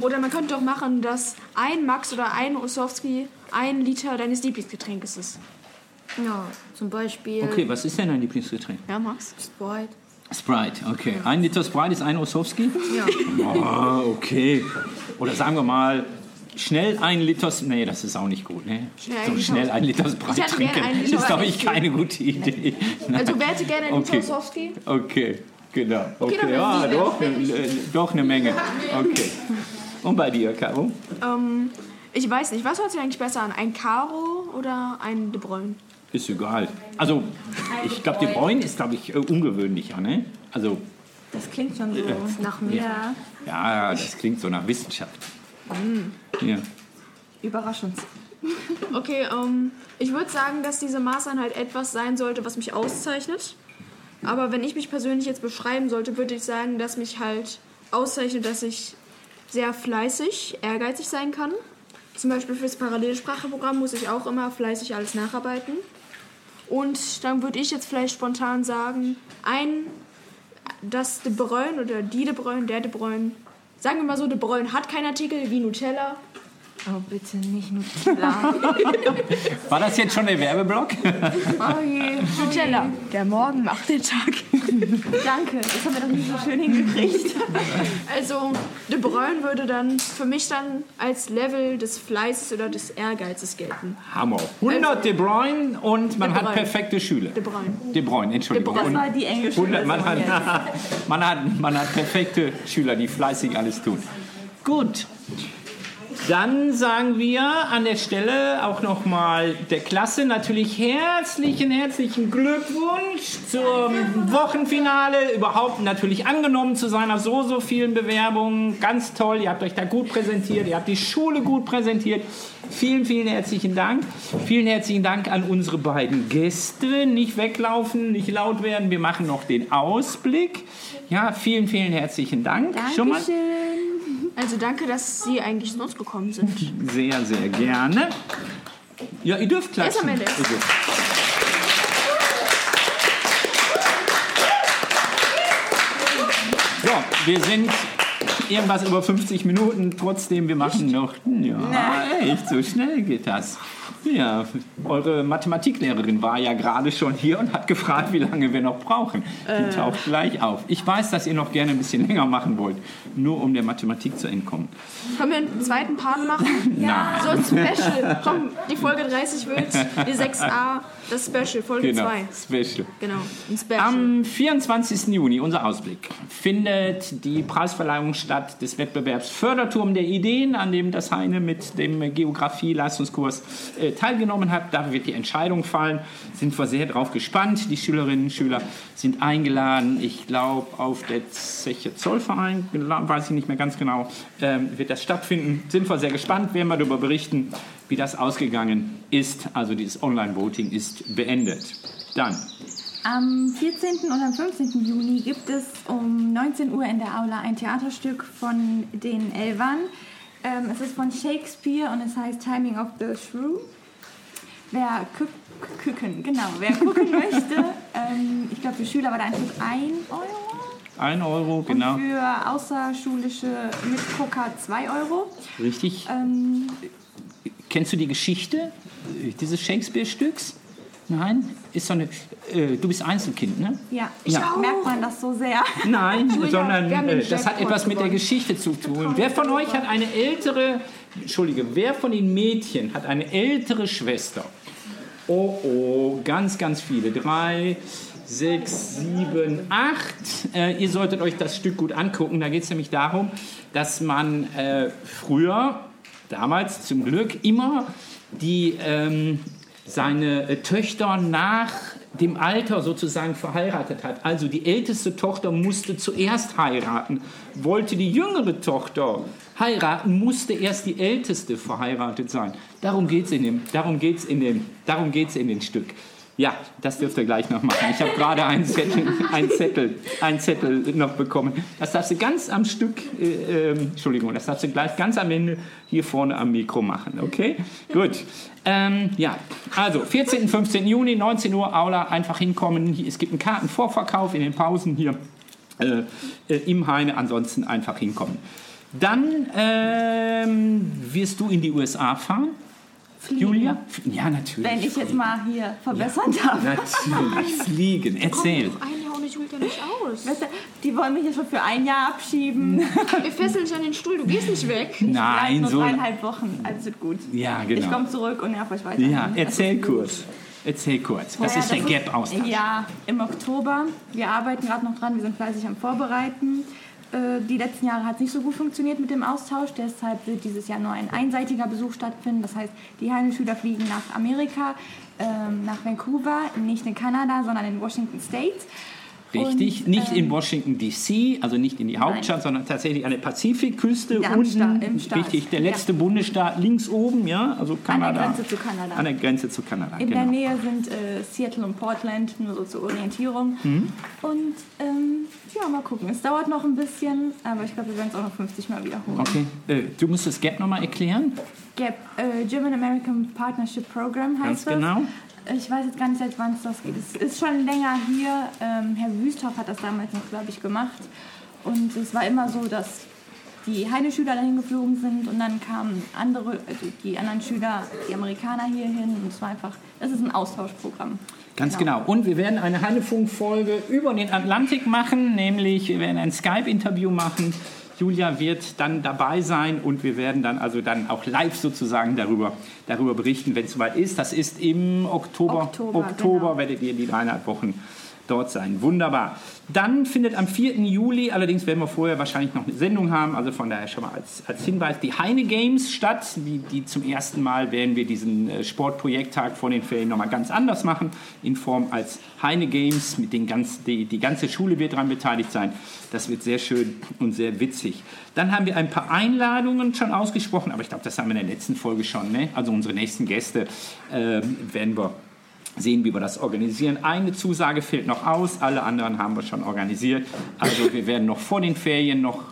Oder man könnte doch machen, dass ein Max oder ein Ossowski ein Liter deines Lieblingsgetränkes ist. Ja, zum Beispiel Okay, was ist denn dein Lieblingsgetränk? Ja, Max? Sprite. Sprite, okay. Ein Liter Sprite ist ein Ossowski? Ja. Oh, okay. Oder sagen wir mal, schnell ein Liter... Nee, das ist auch nicht gut, ne? Schnell ein so Liter. schnell ein Liter Sprite trinken, einen Liter, ist, glaube ich, keine gute Idee. Also wer hätte gerne ein Liter Okay. Ossowski? Okay, genau. Okay, Okay, ja, wir- doch, äh, doch eine Menge. Okay. Und bei dir, Caro? Ähm, ich weiß nicht, was hört sich eigentlich besser an? Ein Caro oder ein De Bruyne? Ist egal. Also, ich glaube, die Bräun ist, glaube ich, äh, ungewöhnlicher, ne? Also, Das klingt schon so Äh, nach mehr. ja, das klingt so nach Wissenschaft. Ja. Überraschend. Okay, ähm, ich würde sagen, dass diese Maßeinheit etwas sein sollte, was mich auszeichnet. Aber wenn ich mich persönlich jetzt beschreiben sollte, würde ich sagen, dass mich halt auszeichnet, dass ich sehr fleißig, ehrgeizig sein kann. Zum Beispiel fürs Parallelspracheprogramm muss ich auch immer fleißig alles nacharbeiten. Und dann würde ich jetzt vielleicht spontan sagen, ein, das De Bruyne oder die De Bruyne, der De Bruyne, sagen wir mal so, De Bruyne hat keinen Artikel wie Nutella. Oh, bitte nicht Nutella. War das jetzt schon der Werbeblock? oh je. Nutella, der Morgen macht den Tag. Danke, das haben wir doch nicht so schön hingekriegt. Also, De Bruyne würde dann für mich dann als Level des Fleißes oder des Ehrgeizes gelten. Hammer. 100 De Bruyne und man hat perfekte Schüler. De Bruyne. De Bruyne, Entschuldigung. Das war die englische 100, man, hat, man, hat, man hat perfekte Schüler, die fleißig alles tun. Gut. Dann sagen wir an der Stelle auch nochmal der Klasse natürlich herzlichen, herzlichen Glückwunsch zum Wochenfinale. Überhaupt natürlich angenommen zu seiner so, so vielen Bewerbungen. Ganz toll, ihr habt euch da gut präsentiert, ihr habt die Schule gut präsentiert. Vielen, vielen herzlichen Dank. Vielen herzlichen Dank an unsere beiden Gäste. Nicht weglaufen, nicht laut werden. Wir machen noch den Ausblick. Ja, vielen, vielen herzlichen Dank. Schon mal Also danke, dass Sie eigentlich zu uns gekommen sind. sehr, sehr gerne. Ja, ihr dürft Wer ist am klatschen. Ende? Bitte. So, wir sind irgendwas über 50 Minuten. Trotzdem, wir machen noch. Ja, echt, so schnell geht das. Ja, eure Mathematiklehrerin war ja gerade schon hier und hat gefragt, wie lange wir noch brauchen. Die Äh. taucht gleich auf. Ich weiß, dass ihr noch gerne ein bisschen länger machen wollt, nur um der Mathematik zu entkommen. Können wir einen zweiten Part machen? Nein. So ein Special. Komm, die Folge 30 wird die 6a, das Special, Folge Genau, 2. Special. Genau, ein Special. Am 24. Juni, unser Ausblick, findet die Preisverleihung statt des Wettbewerbs Förderturm der Ideen, an dem das Heine mit dem Geografie-Leistungskurs äh, teilgenommen hat. Da wird die Entscheidung fallen. Sind wir sehr drauf gespannt. Die Schülerinnen und Schüler sind eingeladen. Ich glaube, auf der Zeche Zollverein, weiß ich nicht mehr ganz genau, ähm, wird das stattfinden. Sind wir sehr gespannt, werden wir darüber berichten, wie das ausgegangen ist. Also dieses Online-Voting ist beendet. Dann Am 14. und am 15. Juni gibt es um 19 Uhr in der Aula ein Theaterstück von den Elvern. Ähm, es ist von Shakespeare und es heißt Timing of the Shrew. Wer gucken, genau, wer gucken möchte, ähm, ich glaube für Schüler war der Eintritt 1 Euro. 1 Euro, genau. Und für außerschulische Mitgucker 2 Euro. Richtig. Ähm, Kennst du die Geschichte dieses Shakespeare-Stücks? Nein? Ist so eine, äh, du bist Einzelkind, ne? ja, Ja. merkt man das so sehr. Nein, Julia, sondern äh, das hat etwas mit der. Geschichte zu tun. Wer von euch hat eine ältere, Entschuldige, wer von den Mädchen hat eine ältere Schwester? Oh, oh, ganz, ganz viele. Drei, sechs, sieben, acht. Äh, ihr solltet euch das Stück gut angucken. Da geht es nämlich darum, dass man äh, früher, damals zum Glück, immer die, ähm, seine äh, Töchter nach dem Alter sozusagen verheiratet hat. Also die älteste Tochter musste zuerst heiraten. Wollte die jüngere Tochter heiraten, musste erst die älteste verheiratet sein. Darum geht es in dem, in in dem Stück. Ja, das dürft ihr gleich noch machen. Ich habe gerade einen Zettel, einen, Zettel, einen Zettel noch bekommen. Das darfst du ganz am Stück, äh, äh, Entschuldigung, das darfst du gleich ganz am Ende hier vorne am Mikro machen, okay? Gut. Ähm, ja, also 14. 15. Juni, 19 Uhr, Aula, einfach hinkommen. Es gibt einen Kartenvorverkauf in den Pausen hier äh, äh, im Heine, ansonsten einfach hinkommen. Dann ähm, wirst du in die USA fahren. Fliegen. Julia? Ja, natürlich. Wenn ich jetzt mal hier verbessern darf. Natürlich, fliegen. Erzähl. Ein Jahr ohne Julia nicht aus. Weißt du, die wollen mich jetzt schon für ein Jahr abschieben. Wir fesseln dich an den Stuhl, du gehst nicht weg. Nein, nur so. dreieinhalb Wochen, alles wird gut. Ja, Ich genau. komme zurück und nerv euch weiter. Ja, erzähl kurz. Erzähl kurz. Was Ja, ist der Gap-Austausch? Ja, im Oktober. Wir arbeiten gerade noch dran, wir sind fleißig am Vorbereiten. Äh, Die letzten Jahre hat es nicht so gut funktioniert mit dem Austausch, deshalb wird dieses Jahr nur ein einseitiger Besuch stattfinden. Das heißt, die Heine-Schüler fliegen nach Amerika, ähm, nach Vancouver, nicht in Kanada, sondern in Washington State. Richtig, Und, nicht in ähm, Washington DC, also nicht in die Hauptstadt, sondern tatsächlich an der Pazifikküste Ja, am unten. Staat- im Staat. Richtig, der Ja. letzte Bundesstaat links oben, ja, also An Kanada. der Grenze zu Kanada. An der Grenze zu Kanada, In genau. der Nähe sind äh, Seattle und Portland, nur so zur Orientierung. Mhm. Und ähm, ja, mal gucken. Es dauert noch ein bisschen, aber ich glaube, wir werden es auch noch 50 Mal wiederholen. Okay, äh, du musst das Gap nochmal erklären. GAP, äh, German American Partnership Program heißt Ganz genau. Ich weiß jetzt gar nicht, seit wann es das geht. Es ist schon länger hier. Ähm, Herr Wüsthoff hat das damals noch, glaube ich, gemacht. Und es war immer so, dass die Heine-Schüler dahin geflogen sind und dann kamen andere, also die anderen Schüler, die Amerikaner hier hin. Und es war einfach, es ist ein Austauschprogramm. Ganz genau. Und wir werden eine Hannefunk-Folge über den Atlantik machen, nämlich wir werden ein Skype-Interview machen. Julia wird dann dabei sein und wir werden dann also dann auch live sozusagen darüber, darüber berichten, wenn es soweit ist. Das ist im Oktober. Oktober, Oktober genau. werdet ihr die dreieinhalb Wochen dort sein. Wunderbar. Dann findet am 4. Juli, allerdings werden wir vorher wahrscheinlich noch eine Sendung haben, also von daher schon mal als, als Hinweis, die Heine Games statt. Die, die zum ersten Mal werden wir diesen äh, Sportprojekttag vor den Ferien nochmal ganz anders machen, in Form als Heine Games. Mit den ganz, die, die ganze Schule wird daran beteiligt sein. Das wird sehr schön und sehr witzig. Dann haben wir ein paar Einladungen schon ausgesprochen, aber ich glaube, das haben wir in der letzten Folge schon. Ne? Also unsere nächsten Gäste äh, werden wir sehen, wie wir das organisieren. Eine Zusage fehlt noch aus, alle anderen haben wir schon organisiert. Also wir werden noch vor den Ferien noch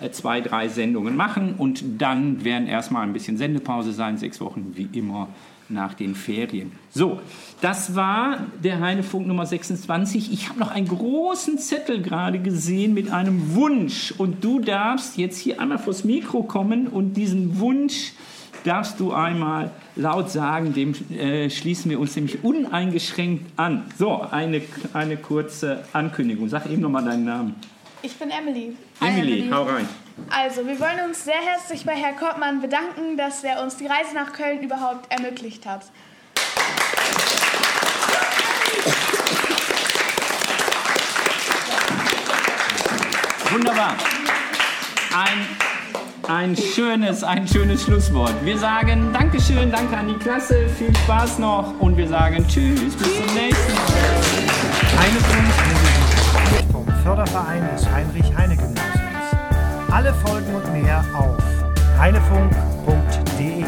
äh, zwei, drei Sendungen machen und dann werden erstmal ein bisschen Sendepause sein, sechs Wochen wie immer nach den Ferien. So, das war der Heinefunk Nummer 26. Ich habe noch einen großen Zettel gerade gesehen mit einem Wunsch und du darfst jetzt hier einmal vors Mikro kommen und diesen Wunsch darfst du einmal laut sagen, dem äh, schließen wir uns nämlich uneingeschränkt an. So, eine, eine kurze Ankündigung. Sag eben nochmal deinen Namen. Ich bin Emily. Emily, hau rein. Also, wir wollen uns sehr herzlich bei Herrn Kottmann bedanken, dass er uns die Reise nach Köln überhaupt ermöglicht hat. Wunderbar. Ein, ein, schönes, ein schönes Schlusswort. Wir sagen Dankeschön, danke an die Klasse, viel Spaß noch und wir sagen Tschüss, bis zum nächsten Mal. Wurde vom Förderverein des Heinrich-Heine-Gymnasiums. Alle Folgen und mehr auf heinefunk.de.